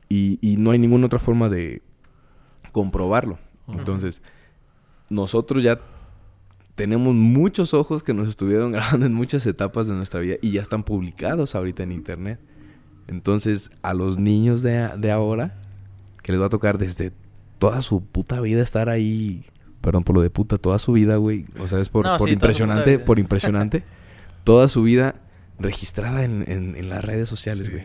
Y, y no hay ninguna otra forma de comprobarlo. Entonces, nosotros ya tenemos muchos ojos que nos estuvieron grabando en muchas etapas de nuestra vida y ya están publicados ahorita en internet. Entonces, a los niños de, de ahora, que les va a tocar desde toda su puta vida estar ahí, perdón por lo de puta, toda su vida, güey. O sea, es por, No, sí, impresionante, por impresionante, toda su vida registrada en, en- en las redes sociales, Sí. güey.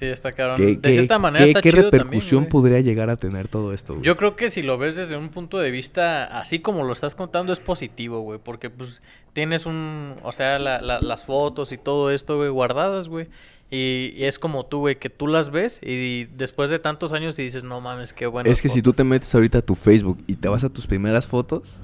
Sí, está cabrón. ¿Qué, de qué- cierta manera qué- está qué chido repercusión también, podría llegar a tener todo esto, güey? Yo creo que si lo ves desde un punto de vista así como lo estás contando es positivo, güey, porque pues tienes un, o sea, la- la- las fotos y todo esto, güey, guardadas, güey. Y, y es como tú, güey, que tú las ves y después de tantos años y dices, no mames, qué bueno. es que si tú te metes ahorita a tu Facebook y te vas a tus primeras fotos,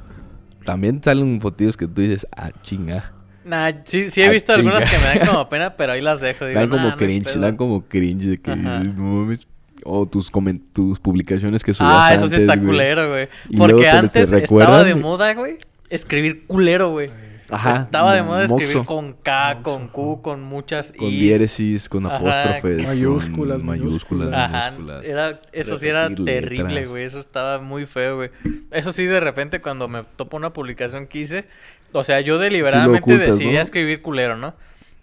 también salen fotillos que tú dices, ah, chinga. Nah, sí, sí he Ah, visto algunas que me dan como pena, pero ahí las dejo. Digo, dan como "Nah, no hay cringe, pedo". dan como cringe de que mames. O tus, comen- tus publicaciones que subías Ah, eso sí está güey. culero, güey. Y luego Porque te- te antes estaba de moda, güey, escribir culero, güey. Ajá, Estaba de moda escribir moxo. con K, Moxo, con Q, con muchas Con Is. diéresis, con Ajá. apóstrofes, Mayúsculas, con mayúsculas, Ajá, minúsculas. era, eso sí era terrible, güey. Eso estaba muy feo, güey. Eso sí, de repente, cuando me topo una publicación que hice, o sea, yo deliberadamente ocultas, decidí ¿no? escribir culero, ¿no?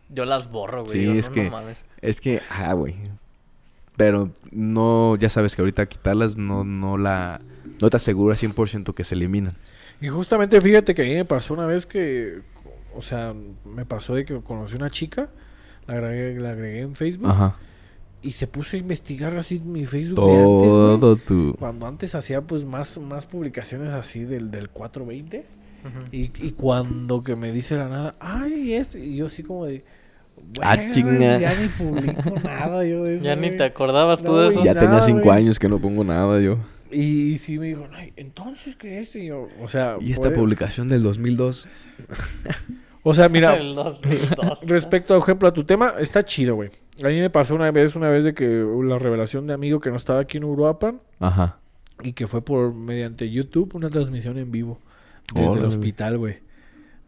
Yo las borro, güey. Sí, yo, es no, que- no mames. Es que, ah, güey. Pero no, ya sabes que ahorita quitarlas no, no la... No te asegura 100% que se eliminan. Y justamente fíjate que a mí me pasó una vez que, o sea, me pasó de que conocí una chica, la agregué, la agregué en Facebook Ajá. y se puso a investigar así mi Facebook de antes, güey. Todo tu... Cuando antes hacía pues más, más publicaciones así del, del 420 Y, y cuando que me dice la nada, ay, este, y yo así como de... Ah, "Bueno, chinga". Ya ni publico nada yo de eso. Ya ni güey". te acordabas tú No, de y eso. Ya tenía cinco güey. años que no pongo nada yo. Y, sí me dijo, "Ay, entonces, ¿qué es? Y yo, o sea... Y esta puede- publicación del 2002. O sea, mira, El 2002. Respecto, por ejemplo, a tu tema, está chido, güey. A mí me pasó una vez, una vez de que la revelación de amigo que no estaba aquí en Uruapan Ajá. y que fue por mediante YouTube una transmisión en vivo desde el hospital, güey.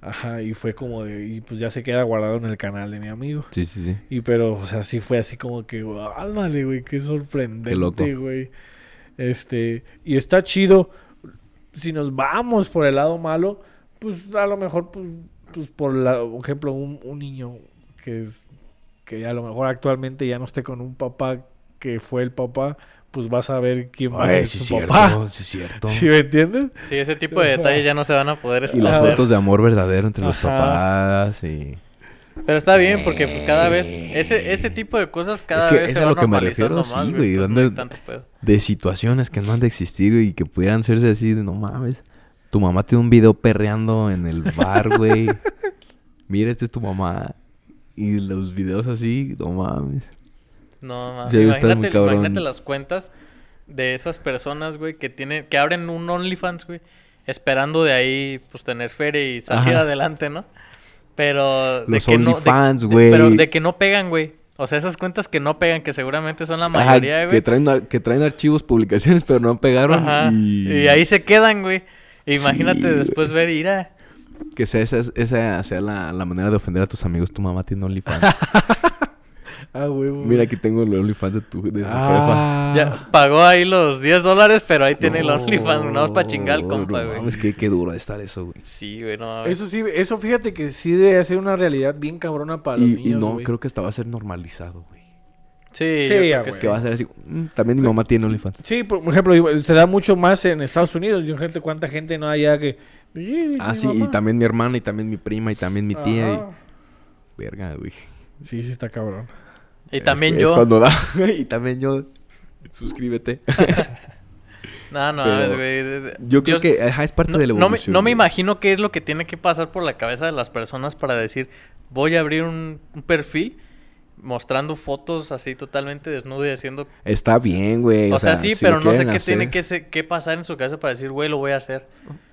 Ajá, y fue como de, y pues ya se queda guardado en el canal de mi amigo. Sí, sí, sí. Y pero, o sea, sí fue así como que, ándale, güey, qué sorprendente, güey. Este, y está chido. Si nos vamos por el lado malo, pues a lo mejor, pues, pues por la, por ejemplo, un, un niño que es, que a lo mejor actualmente ya no esté con un papá que fue el papá, pues vas a ver quién va a ser sí, su cierto, papá. sí, cierto. ¿Sí me entiendes? Sí, ese tipo de detalles ya no se van a poder Y las esconder. fotos de amor verdadero entre los Ajá. papás y... Pero está bien, porque pues cada Sí. vez ese ese tipo de cosas cada que vez es se a va lo que me refiero, más, sí, güey, pues, no donde- hay tanto pedo. De situaciones que no han de existir y que pudieran hacerse así de no mames. Tu mamá tiene un video perreando en el bar, güey. Mira, esta es tu mamá. Y los videos así, no mames. No, mames. Sí, imagínate, imagínate las cuentas de esas personas, güey, que tienen, que abren un OnlyFans, güey, esperando de ahí, pues, tener feria y salir Ajá. adelante, ¿no? Pero de Los que no, de- OnlyFans, de- güey. pero de que no pegan, güey. O sea, esas cuentas que no pegan, que seguramente son la Ajá, mayoría, que güey. traen, ar- que traen archivos, publicaciones, pero no pegaron. Ajá. Y... Y... ahí se quedan, güey. Imagínate Sí, después ver, ira. Que sea esa, esa sea la, la manera de ofender a tus amigos. Tu mamá tiene OnlyFans. Ah, güey. Mira, aquí tengo el OnlyFans de tu de su Ah. Ya pagó ahí los 10 dólares, pero ahí tiene el No, OnlyFans, no es para chingar al compa, no güey. mames, qué, qué duro de estar eso, güey. Sí, güey, no. Eso sí, eso fíjate que sí debe ser una realidad bien cabrona para los Y, y niños, no, güey. creo que hasta va a ser normalizado, güey. Sí, Sí, yo creo ya, que güey. sí. Que va a ser así. "Mm, también mi mamá tiene OnlyFans. Sí, por ejemplo, se da mucho más en Estados Unidos. Yo, gente, cuánta gente no hay allá que. pues, sí, Ah, sí, y también mi hermana, y también mi prima, y también mi tía. Y... Verga, güey. Sí, sí está cabrón. Y también es yo. cuando da. y también yo. Suscríbete. No, no, güey. Yo creo que ajá, es parte no, de la no me, evolución. no me imagino qué es lo que tiene que pasar por la cabeza de las personas para decir, voy a abrir un, un perfil mostrando fotos así totalmente desnudo y haciendo... Está bien, güey. O, sea, sí, si pero no sé qué hacer, tiene que, se- que pasar en su cabeza para decir, güey, lo voy a hacer.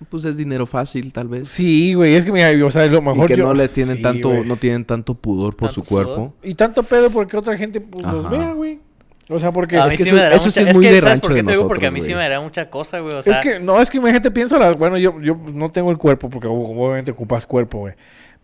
Pues es dinero fácil, tal vez. Sí, güey, es que mira, o sea, lo y mejor que yo- no les tienen Sí, tanto, güey. no tienen tanto pudor por ¿Tanto su cuerpo. Y tanto pedo porque otra gente pues, los vea, güey. O sea, porque A es mí que sí eso- me dará eso sí es muy que, de ¿sabes rancho por qué de te digo? Porque a mí nosotros, sí me dará mucha cosa, güey. O sea, es que no, es que imagínate piensa la, bueno, yo yo no tengo el cuerpo porque obviamente ocupas cuerpo, güey.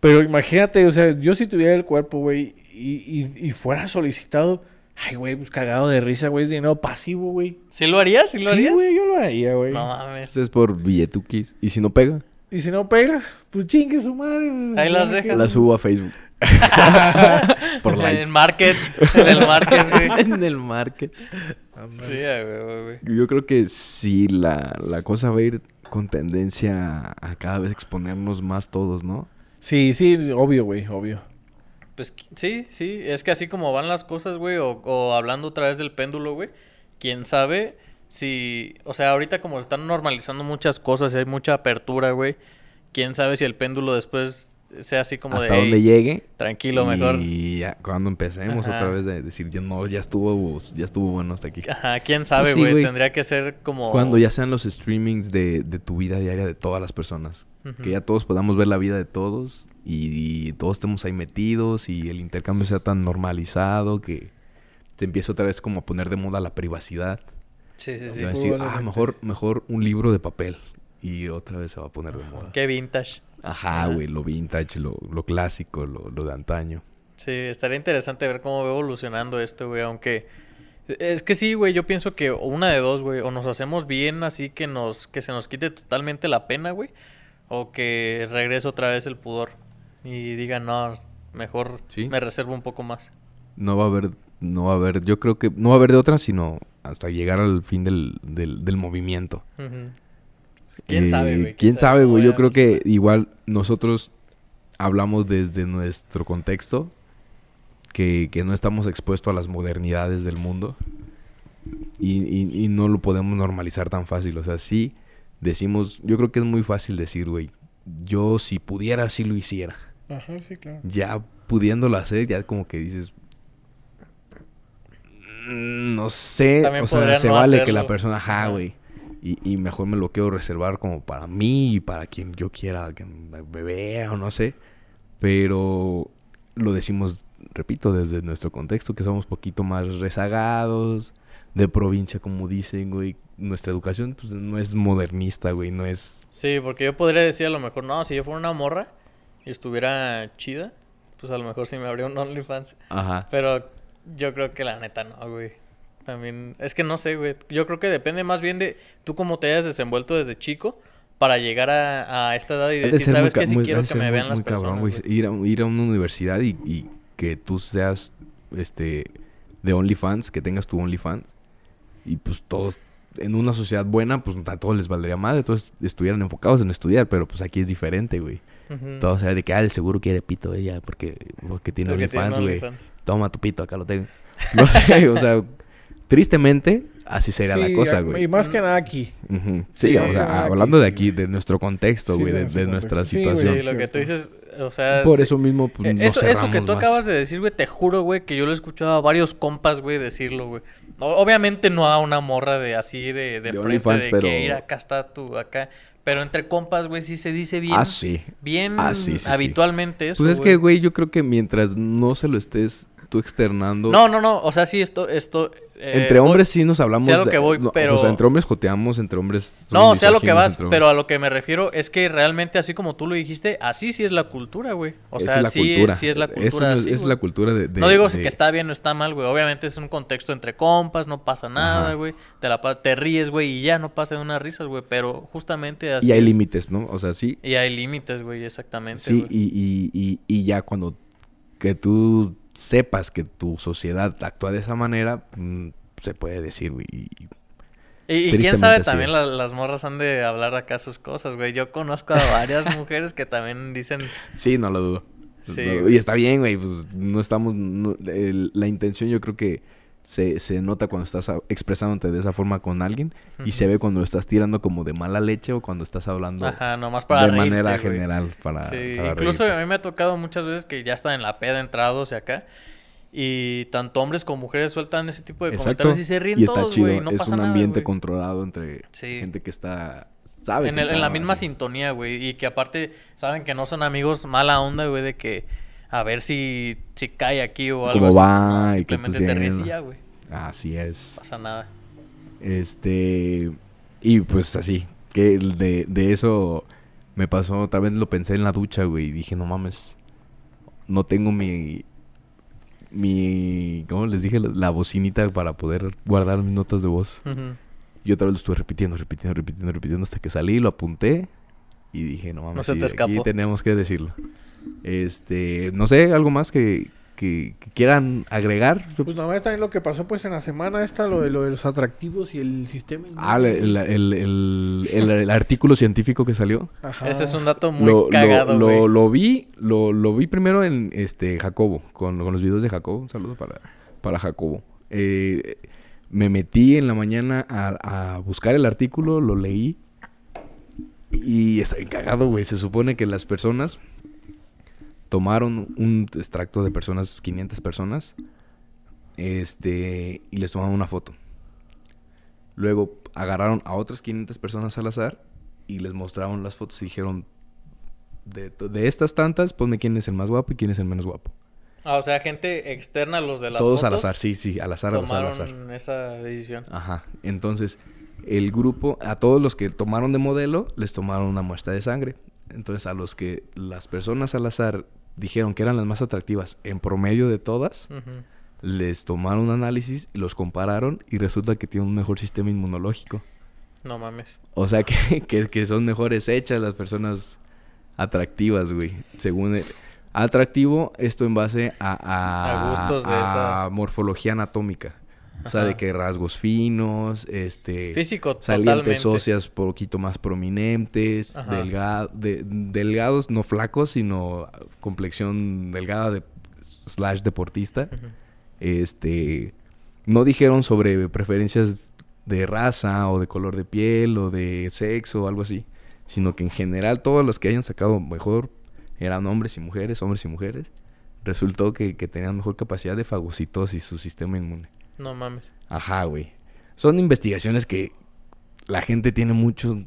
Pero imagínate, o sea, yo si tuviera el cuerpo, güey, y, y, y fuera solicitado, ay, güey, pues cagado de risa, güey, es dinero pasivo, güey. ¿sí lo harías? ¿Sí lo Sí, harías? güey, yo lo haría, güey. No mames. Entonces es por billetuquis. Y si no pega, Y si no pega, pues chingue su madre. pues, Ahí las dejas. que- la subo a Facebook. por En likes. el market, en el market, güey. en el market. Sí, a huevo, güey. Yo creo que sí, la, la cosa va a ir con tendencia a cada vez exponernos más todos, ¿no? Sí, sí, obvio, güey, obvio. Pues sí, sí, es que así como van las cosas, güey, o, o hablando otra vez del péndulo, güey, quién sabe si, o sea, ahorita como se están normalizando muchas cosas y hay mucha apertura, güey, quién sabe si el péndulo después sea así como Hasta de, donde "Ey, llegue. tranquilo, mejor. Y ya, cuando empecemos Ajá. otra vez de decir, ya no, ya estuvo, ya estuvo bueno hasta aquí. Ajá, quién sabe, Pues sí, güey, tendría que ser como... Cuando ya sean los streamings de, de tu vida diaria de todas las personas. Que ya todos podamos ver la vida de todos y, y todos estemos ahí metidos y el intercambio sea tan normalizado que se empiece otra vez como a poner de moda la privacidad. Sí, sí, sí. Y va a decir, ah, mejor, mejor un libro de papel. Y otra vez se va a poner de moda. Qué vintage. Ajá, güey, lo vintage, lo, lo clásico, lo, lo de antaño. Sí, estaría interesante ver cómo va evolucionando esto, güey, aunque... Es que sí, güey, yo pienso que una de dos, güey, o nos hacemos bien así que nos que se nos quite totalmente la pena, güey, o que regrese otra vez el pudor y diga, no, mejor Sí. me reservo un poco más. No va a haber, no va a haber, yo creo que no va a haber de otra, sino hasta llegar al fin del, del, del movimiento. Ujú. ¿Quién Eh, sabe, güey? ¿Quién sabe, cómo güey? Yo creo que igual nosotros hablamos desde nuestro contexto, que, que no estamos expuestos a las modernidades del mundo y, y- y no lo podemos normalizar tan fácil. O sea, sí decimos, yo creo que es muy fácil decir, güey, yo si pudiera, sí lo hiciera. Ajá, sí, claro. Ya pudiéndolo hacer, ya como que dices... "Mm, No sé, También o sea, se no vale que la persona, Ajá. güey. Y, y mejor me lo quiero reservar como para mí y para quien yo quiera que me vea o no sé. Pero lo decimos, repito, desde nuestro contexto, que somos poquito más rezagados, de provincia, como dicen, güey. Nuestra educación pues, no es modernista, güey, no es... Sí, porque yo podría decir a lo mejor, no, si yo fuera una morra y estuviera chida, pues a lo mejor sí me habría un OnlyFans. Ajá. Pero yo creo que la neta no, güey. También, es que no sé, güey. Yo creo que depende más bien de tú cómo te hayas desenvuelto desde chico para llegar a, a esta edad y de decir, ¿sabes qué? Si muy- quiero que me muy- vean las muy cabrón, personas. güey. güey. Ir a, ir a una universidad y, y que tú seas este de OnlyFans, que tengas tu OnlyFans. Y pues todos, en una sociedad buena, pues a todos les valdría madre. Todos estuvieran enfocados en estudiar, pero pues aquí es diferente, güey. Ujú. Todos saben de que, ah, el seguro quiere pito ella, porque, porque tiene OnlyFans, güey. Toma tu pito, acá lo tengo. No sé, o sea, tristemente, así sería Sí, la cosa, güey. Y más que nada aquí. Sí, Sí, o sea, aquí, hablando de aquí, de nuestro contexto, güey, de de, nuestro de nuestra situación. Sí, lo que tú dices, o sea... Por sí. eso mismo, pues, Eh, nos eso, eso que tú más. acabas de decir, güey, te juro, güey, que yo lo he escuchado a varios compas, güey, decirlo, güey. Obviamente no a una morra de así, de, de, De frente, OnlyFans, de pero- que ir acá está tú, acá. Pero entre compas, güey, sí se dice bien, Ah, sí. bien Ah, sí, sí, sí. habitualmente eso, Pues es que, güey, yo creo que mientras no se lo estés tú externando... No, no, no, o sea, sí, esto, esto... eh, entre voy- hombres sí nos hablamos... lo de- que voy, no, pero- O sea, entre hombres joteamos, entre hombres... No, somos sé a lo que vas, pero a lo que me refiero es que realmente, así como tú lo dijiste, así sí es la cultura, güey. O Esa sea, es la sí, cultura. sí es la cultura. así, es la cultura de... de- no digo si de- que está bien o está mal, güey. Obviamente es un contexto entre compas, no pasa nada, güey. Te, la, te ríes, güey, y ya no pasa de unas risas, güey. Pero justamente así Y hay es. límites, ¿no? O sea, sí. Y hay límites, güey, exactamente. Sí, y, y, y, y ya cuando que tú sepas que tu sociedad actúa de esa manera, mm, se puede decir, güey. y- quién sabe, también la- las morras han de hablar acá sus cosas, güey. Yo conozco a varias mujeres que también dicen... Sí, no lo dudo. Sí, No y está bien, güey. Pues no estamos. no- el- la intención, yo creo que se, se nota cuando estás expresándote de esa forma con alguien. Y se ve cuando estás tirando como de mala leche o cuando estás hablando Ajá, nomás para de reírte, manera güey. general. Para, Sí, para incluso reírte. a mí me ha tocado muchas veces que ya están en la peda entrados y acá. Y tanto hombres como mujeres sueltan ese tipo de Exacto. comentarios y se ríen Y está todos, chido. güey. No es pasa un ambiente controlado entre Sí. gente que está. Sabe En, que el- en está la misma así. sintonía, güey. Y que aparte saben que no son amigos mala onda, güey, de que a ver si, si cae aquí o algo ¿Cómo así. va? No, ¿Y simplemente te ríes y ya, güey. Así es. No pasa nada. Este. Y pues así. Que de, de eso me pasó. Otra vez lo pensé en la ducha, güey. Y dije, no mames. No tengo mi. Mi. ¿Cómo les dije? La, la bocinita para poder guardar mis notas de voz. Ujú. Y otra vez lo estuve repitiendo, repitiendo, repitiendo, repitiendo. Hasta que salí, lo apunté. Y dije, no mames. No se te escapó. tenemos que decirlo. Este. No sé, algo más que, que, que quieran agregar. Pues nada más también lo que pasó pues en la semana esta, lo de, lo de los atractivos y el sistema. Ah, el, el, el, el- el- el artículo científico que salió. Ajá. Ese es un dato muy lo, cagado, lo, güey. lo vi, lo, lo vi primero en este Jacobo, con, con los videos de Jacobo. Un saludo para, para Jacobo. Eh, me metí en la mañana a, a buscar el artículo, lo leí. Y está bien cagado, güey. Se supone que las personas tomaron un extracto de personas, 500 personas, este, y les tomaron una foto. Luego agarraron a otras 500 personas al azar y les mostraron las fotos y dijeron, de, de estas tantas, ponme quién es el más guapo y quién es el menos guapo. Ah, o sea, gente externa a los de las Todos al azar, sí, sí, al azar, al azar, al azar. esa decisión. Ajá. Entonces, el grupo, a todos los que tomaron de modelo, les tomaron una muestra de sangre. Entonces, a los que las personas al azar dijeron que eran las más atractivas en promedio de todas, les tomaron un análisis y los compararon y resulta que tienen un mejor sistema inmunológico. No mames. O sea, que, que, que son mejores hechas las personas atractivas, güey. Según... el- atractivo, esto en base a, a, A gustos de a esa- morfología anatómica. O sea, de que rasgos finos, este... Físico, Salientes totalmente. óseas poquito más prominentes, Ajá. delga- de- delgados, no flacos, sino complexión delgada de slash deportista. Este, no dijeron sobre preferencias de raza o de color de piel o de sexo o algo así, sino que en general todos los que hayan sacado mejor eran hombres y mujeres, hombres y mujeres. Resultó que, que tenían mejor capacidad de fagocitosis su sistema inmune. No mames. Ajá, güey. Son investigaciones que la gente tiene mucho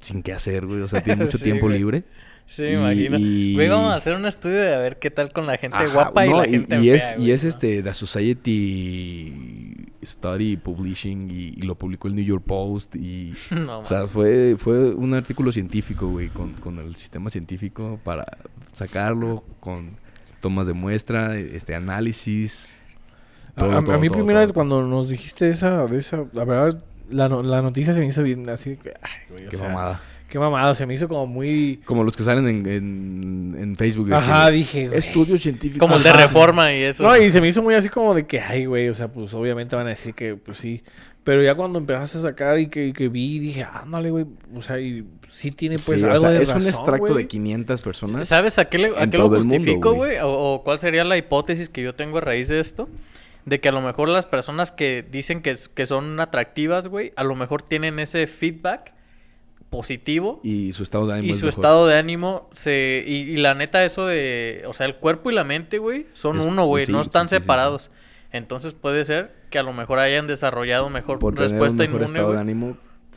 sin qué hacer, güey. O sea, tiene mucho Sí, tiempo güey. libre. Sí, me Y- imagino. y- Güey, vamos a hacer un estudio de a ver qué tal con la gente Ajá, guapa y la gente y fea, es, y güey, es ¿no? este The Society Study Publishing y, y lo publicó el New York Post y No, o sea fue fue un artículo científico güey con, con el sistema científico para sacarlo con tomas de muestra este análisis A- todo, a, mí todo, primera todo. vez cuando nos dijiste esa, de esa, la verdad, la, no- la noticia se me hizo bien así que, ay, güey, o qué sea, mamada Qué mamada, se me hizo como muy... como los que salen en, en, en Facebook Ajá, que, dije, güey. estudios científicos Como el de reforma y eso. No, y se me hizo muy así como de que, ay, güey, o sea, pues obviamente van a decir que, pues sí. Pero ya cuando empezaste a sacar y que, y que vi, dije, ándale, güey, o sea, y sí tiene pues Sí, o algo sea, de es un extracto güey. de 500 personas ¿Sabes a qué, le, a qué lo mundo, justifico, güey. güey? O, o cuál sería la hipótesis que yo tengo a raíz de esto? De que a lo mejor las personas que dicen que, que son atractivas, güey, a lo mejor tienen ese feedback positivo y su estado de ánimo y su estado de ánimo se... Y, y la neta eso de... O sea, el cuerpo y la mente, güey, son Es- uno, güey, sí, no están sí, sí, sí. separados. Entonces puede ser que a lo mejor hayan desarrollado mejor por tener un respuesta mejor inmune, estado de ánimo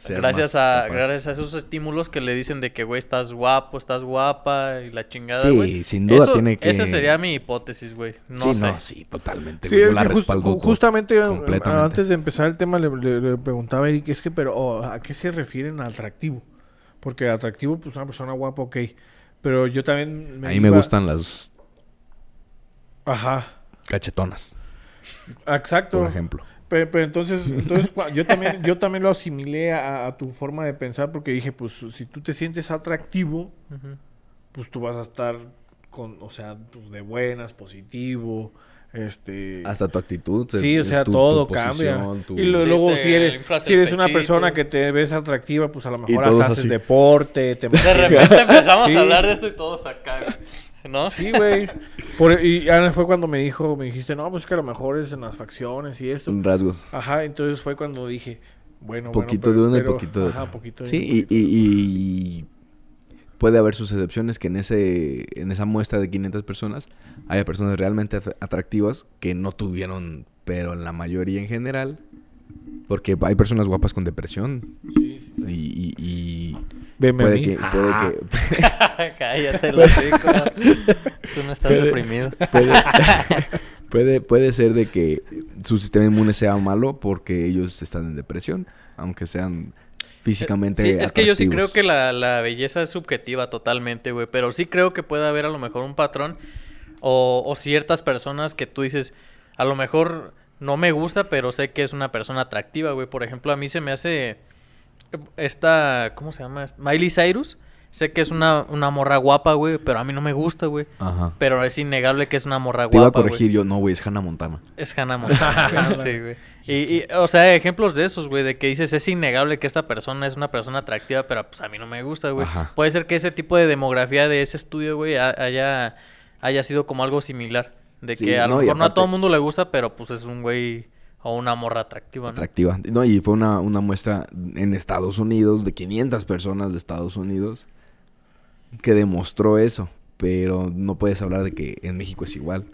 Gracias a, capaz. gracias a esos estímulos que le dicen de que, güey, estás guapo, estás guapa y la chingada, Sí, güey. sin duda Eso- tiene que- Esa sería mi hipótesis, güey. No sí, sé. no, sí, totalmente. Sí, la just- respaldo justamente eh, antes de empezar el tema le, le- le preguntaba a Eric, es que, pero oh, ¿a qué se refieren a atractivo? Porque atractivo, pues una persona guapa, ok. Pero yo también... A mí me gustan las Ajá, cachetonas, exacto. por ejemplo. Pero, pero entonces, entonces yo también, yo también lo asimilé a, a tu forma de pensar porque dije, pues si tú te sientes atractivo, pues tú vas a estar con, o sea, pues, de buenas, positivo, este... Hasta tu actitud. Sí, o es sea, tu- tu todo posición, cambia. tu- Y lo- Sí, luego, te si eres, si eres una persona que te ves atractiva, pues a lo mejor hasta haces así. deporte, te De repente empezamos Sí. a hablar de esto y todos acá. ¿no? Sí, güey. Por- Y Ana fue cuando me dijo, me dijiste, no, pues que a lo mejor es en las facciones y esto. rasgos. Ajá, entonces fue cuando dije, bueno, Poquito bueno, de una y pero- poquito de ajá, otra. poquito de Sí, uno, y, y- y puede haber sus excepciones que en ese en esa muestra de 500 personas haya personas realmente at- atractivas que no tuvieron, pero en la mayoría en general, porque hay personas guapas con depresión. Sí, sí. y, y- y Veme a puede mí. que, Ah. puede que Cállate, lo Tú no estás Puede- deprimido. puede, puede, puede ser de que su sistema inmune sea malo porque ellos están en depresión, aunque sean físicamente Sí, es que yo sí creo que la, la belleza es subjetiva totalmente, güey. Pero sí creo que puede haber a lo mejor un patrón o, o ciertas personas que tú dices, a lo mejor no me gusta, pero sé que es una persona atractiva, güey. Por ejemplo, a mí se me hace esta, ¿cómo se llama? Miley Cyrus. Sé que es una, una morra guapa, güey, pero a mí no me gusta, güey. Ajá. Pero es innegable que es una morra Te iba a guapa, güey. corregir yo, no, güey, es Hannah Montana. Es Hannah Montana. sí, güey. Y, y, o sea, ejemplos de esos, güey, de que dices, es innegable que esta persona es una persona atractiva, pero pues a mí no me gusta, güey. Ajá. Puede ser que ese tipo de demografía de ese estudio, güey, ha- haya, haya sido como algo similar. De Sí, que a lo no, mejor no a todo el mundo le gusta, pero pues es un güey o una morra atractiva, ¿no? Atractiva. No, y fue una, una muestra en Estados Unidos de 500 personas de Estados Unidos que demostró eso. Pero no puedes hablar de que en México es igual,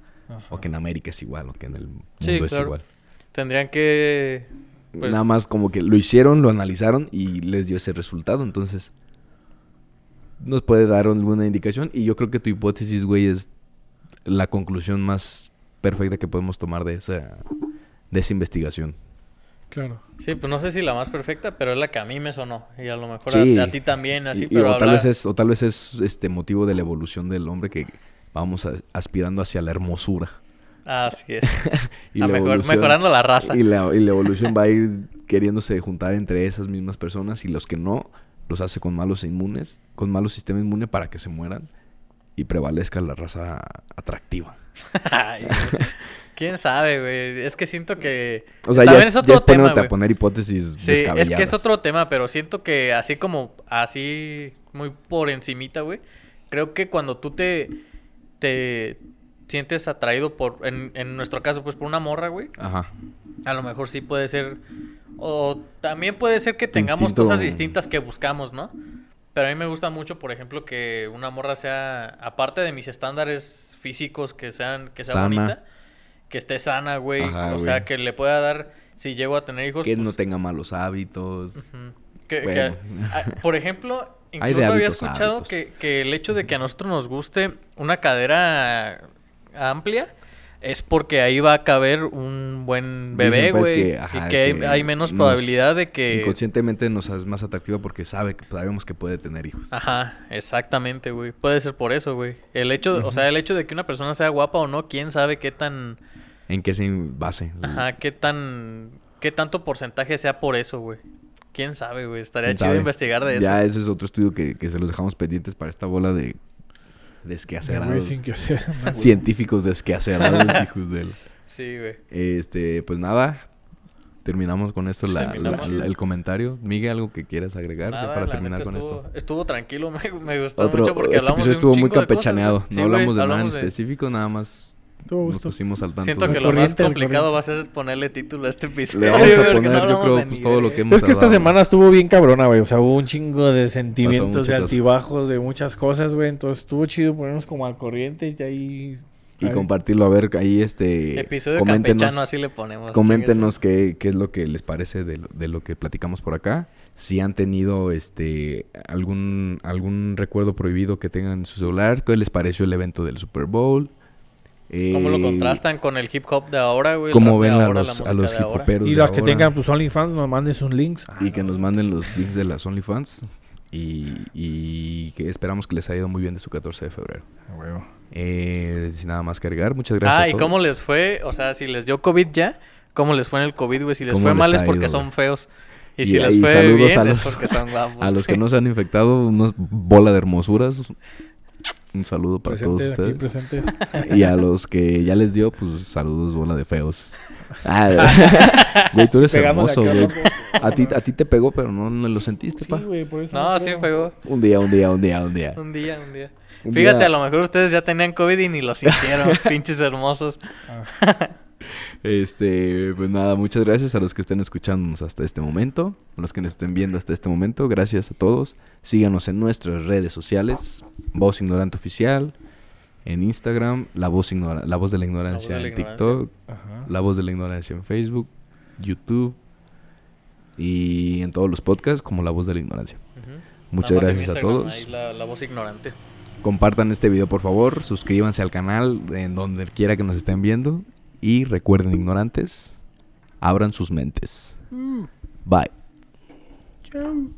o que en América es igual, o que en el mundo Sí, es claro. igual. Tendrían que... pues, Nada más como que lo hicieron, lo analizaron y les dio ese resultado. Entonces, nos puede dar alguna indicación. Y yo creo que tu hipótesis, güey, es la conclusión más perfecta que podemos tomar de esa, de esa investigación. Claro. Sí, pues no sé si la más perfecta, pero es la que a mí me sonó. Y a lo mejor a- Sí. a, ti también, así, Y- y pero o, tal vez es, o tal vez es este motivo de la evolución del hombre que vamos a- aspirando hacia la hermosura. Así es. Y la mejor- mejorando la raza. Y la, y la evolución va a ir queriéndose juntar entre esas mismas personas y los que no, los hace con malos inmunes, con malos sistemas inmunes para que se mueran y prevalezca la raza atractiva. Ay. ¿Quién sabe, güey? Es que siento que... O sea, También ya, es ya otro tema, a poner hipótesis Sí, es que es descabelladas. otro tema, pero siento que así como, así muy por encimita, güey. Creo que cuando tú te, te sientes atraído por, en, en nuestro caso, pues por una morra, güey. Ajá. A lo mejor sí puede ser, o también puede ser que tengamos instinto- cosas distintas que buscamos, ¿no? Pero a mí me gusta mucho, por ejemplo, que una morra sea, aparte de mis estándares físicos, que sean, que sea Sana. bonita, que esté sana, güey. Ajá, o sea, que le pueda dar, si llego a tener hijos, Que pues, no tenga malos hábitos. Ujú. Que- Bueno. que, por ejemplo, incluso había escuchado que, que el hecho de que a nosotros nos guste una cadera amplia es porque ahí va a caber un buen bebé, pues, güey. y que hay, menos nos- probabilidad de que... Inconscientemente nos hace más atractiva porque sabe que sabemos que puede tener hijos. Ajá, exactamente, güey. Puede ser por eso, güey. El hecho, o sea, el hecho de que una persona sea guapa o no, quién sabe qué tan... ¿En qué se base? Ajá, qué tan... qué tanto porcentaje sea por eso, güey. Quién sabe, güey. Estaría ¿Quién chido sabe? investigar de eso. Ya eso es otro estudio que, que se los dejamos pendientes para esta bola De desquacerados. Científicos desquacerados, hijos de él. Sí, güey. Este, pues nada. Terminamos con esto la- la- Terminamos. la- el comentario. Miguel, ¿algo que quieras agregar ya para terminar con estuvo, esto? Estuvo tranquilo, me, me gustó Otro, mucho porque este hablamos episodio de un estuvo muy chingo de cosas, campechaneado. no hablamos de nada en de- específico, nada más Estuvo nos pusimos al tanto. Siento de- que lo más complicado va a ser ponerle título a este episodio. Le vamos a poner, no yo creo, de pues todo lo que hemos Es que esta semana estuvo bien cabrona, güey. O sea, hubo un chingo de sentimientos cosas. altibajos de muchas cosas, güey. Entonces estuvo chido ponernos como al corriente y ahí... Y compartirlo. A ver, ahí este... Episodio coméntenos, campechano, así le ponemos. Coméntenos qué, qué es lo que les parece de lo, de lo que platicamos por acá. Si han tenido este algún algún recuerdo prohibido que tengan en su celular. ¿Qué les pareció el evento del Super Bowl? ¿Cómo lo Eh, contrastan con el hip hop de ahora, güey? ¿Cómo ven a ahora, los, a los ahora? hipoperos Y las que ahora? tengan tus OnlyFans nos manden sus links. Ah, Y que no. nos manden los links de las OnlyFans. Y, y que esperamos que les haya ido muy bien de su 14 de febrero. Ah, huevo. Eh, sin nada más que agregar, muchas gracias. Ah, a ¿y cómo todos. les fue? O sea, si les dio COVID ya, ¿cómo les fue en el COVID, güey? Si les ¿Cómo fue les mal es porque ido, son feos. Y, Y si les fue bien a es los- porque son guapos. A los que no se han infectado, una bola de hermosuras. Un saludo para Presentes, todos aquí ustedes. presentes. Y a los que ya les dio, pues saludos, bola de feos. Ah, güey, tú eres hermoso, güey. loco. A ti, a ti te pegó, pero no, no lo sentiste, Sí, pa. güey, por eso No, sí pegó. Un día, un día, un día, un día. Un día, un día. Un Fíjate, día- a lo mejor ustedes ya tenían COVID y ni lo sintieron, pinches hermosos. Ah, Este, pues nada, muchas gracias a los que estén escuchándonos hasta este momento, a los que nos estén viendo hasta este momento, gracias a todos. Síganos en nuestras redes sociales, Voz Ignorante Oficial, en Instagram, La Voz, Ignora- la voz de la Ignorancia de la en. TikTok. La Voz de la Ignorancia en Facebook, YouTube y en todos los podcasts como La Voz de la Ignorancia. Muchas gracias a todos. la voz ignorante. Compartan este video por favor, suscríbanse al canal en donde quiera que nos estén viendo y recuerden ignorantes, abran sus mentes. Bye. Chau.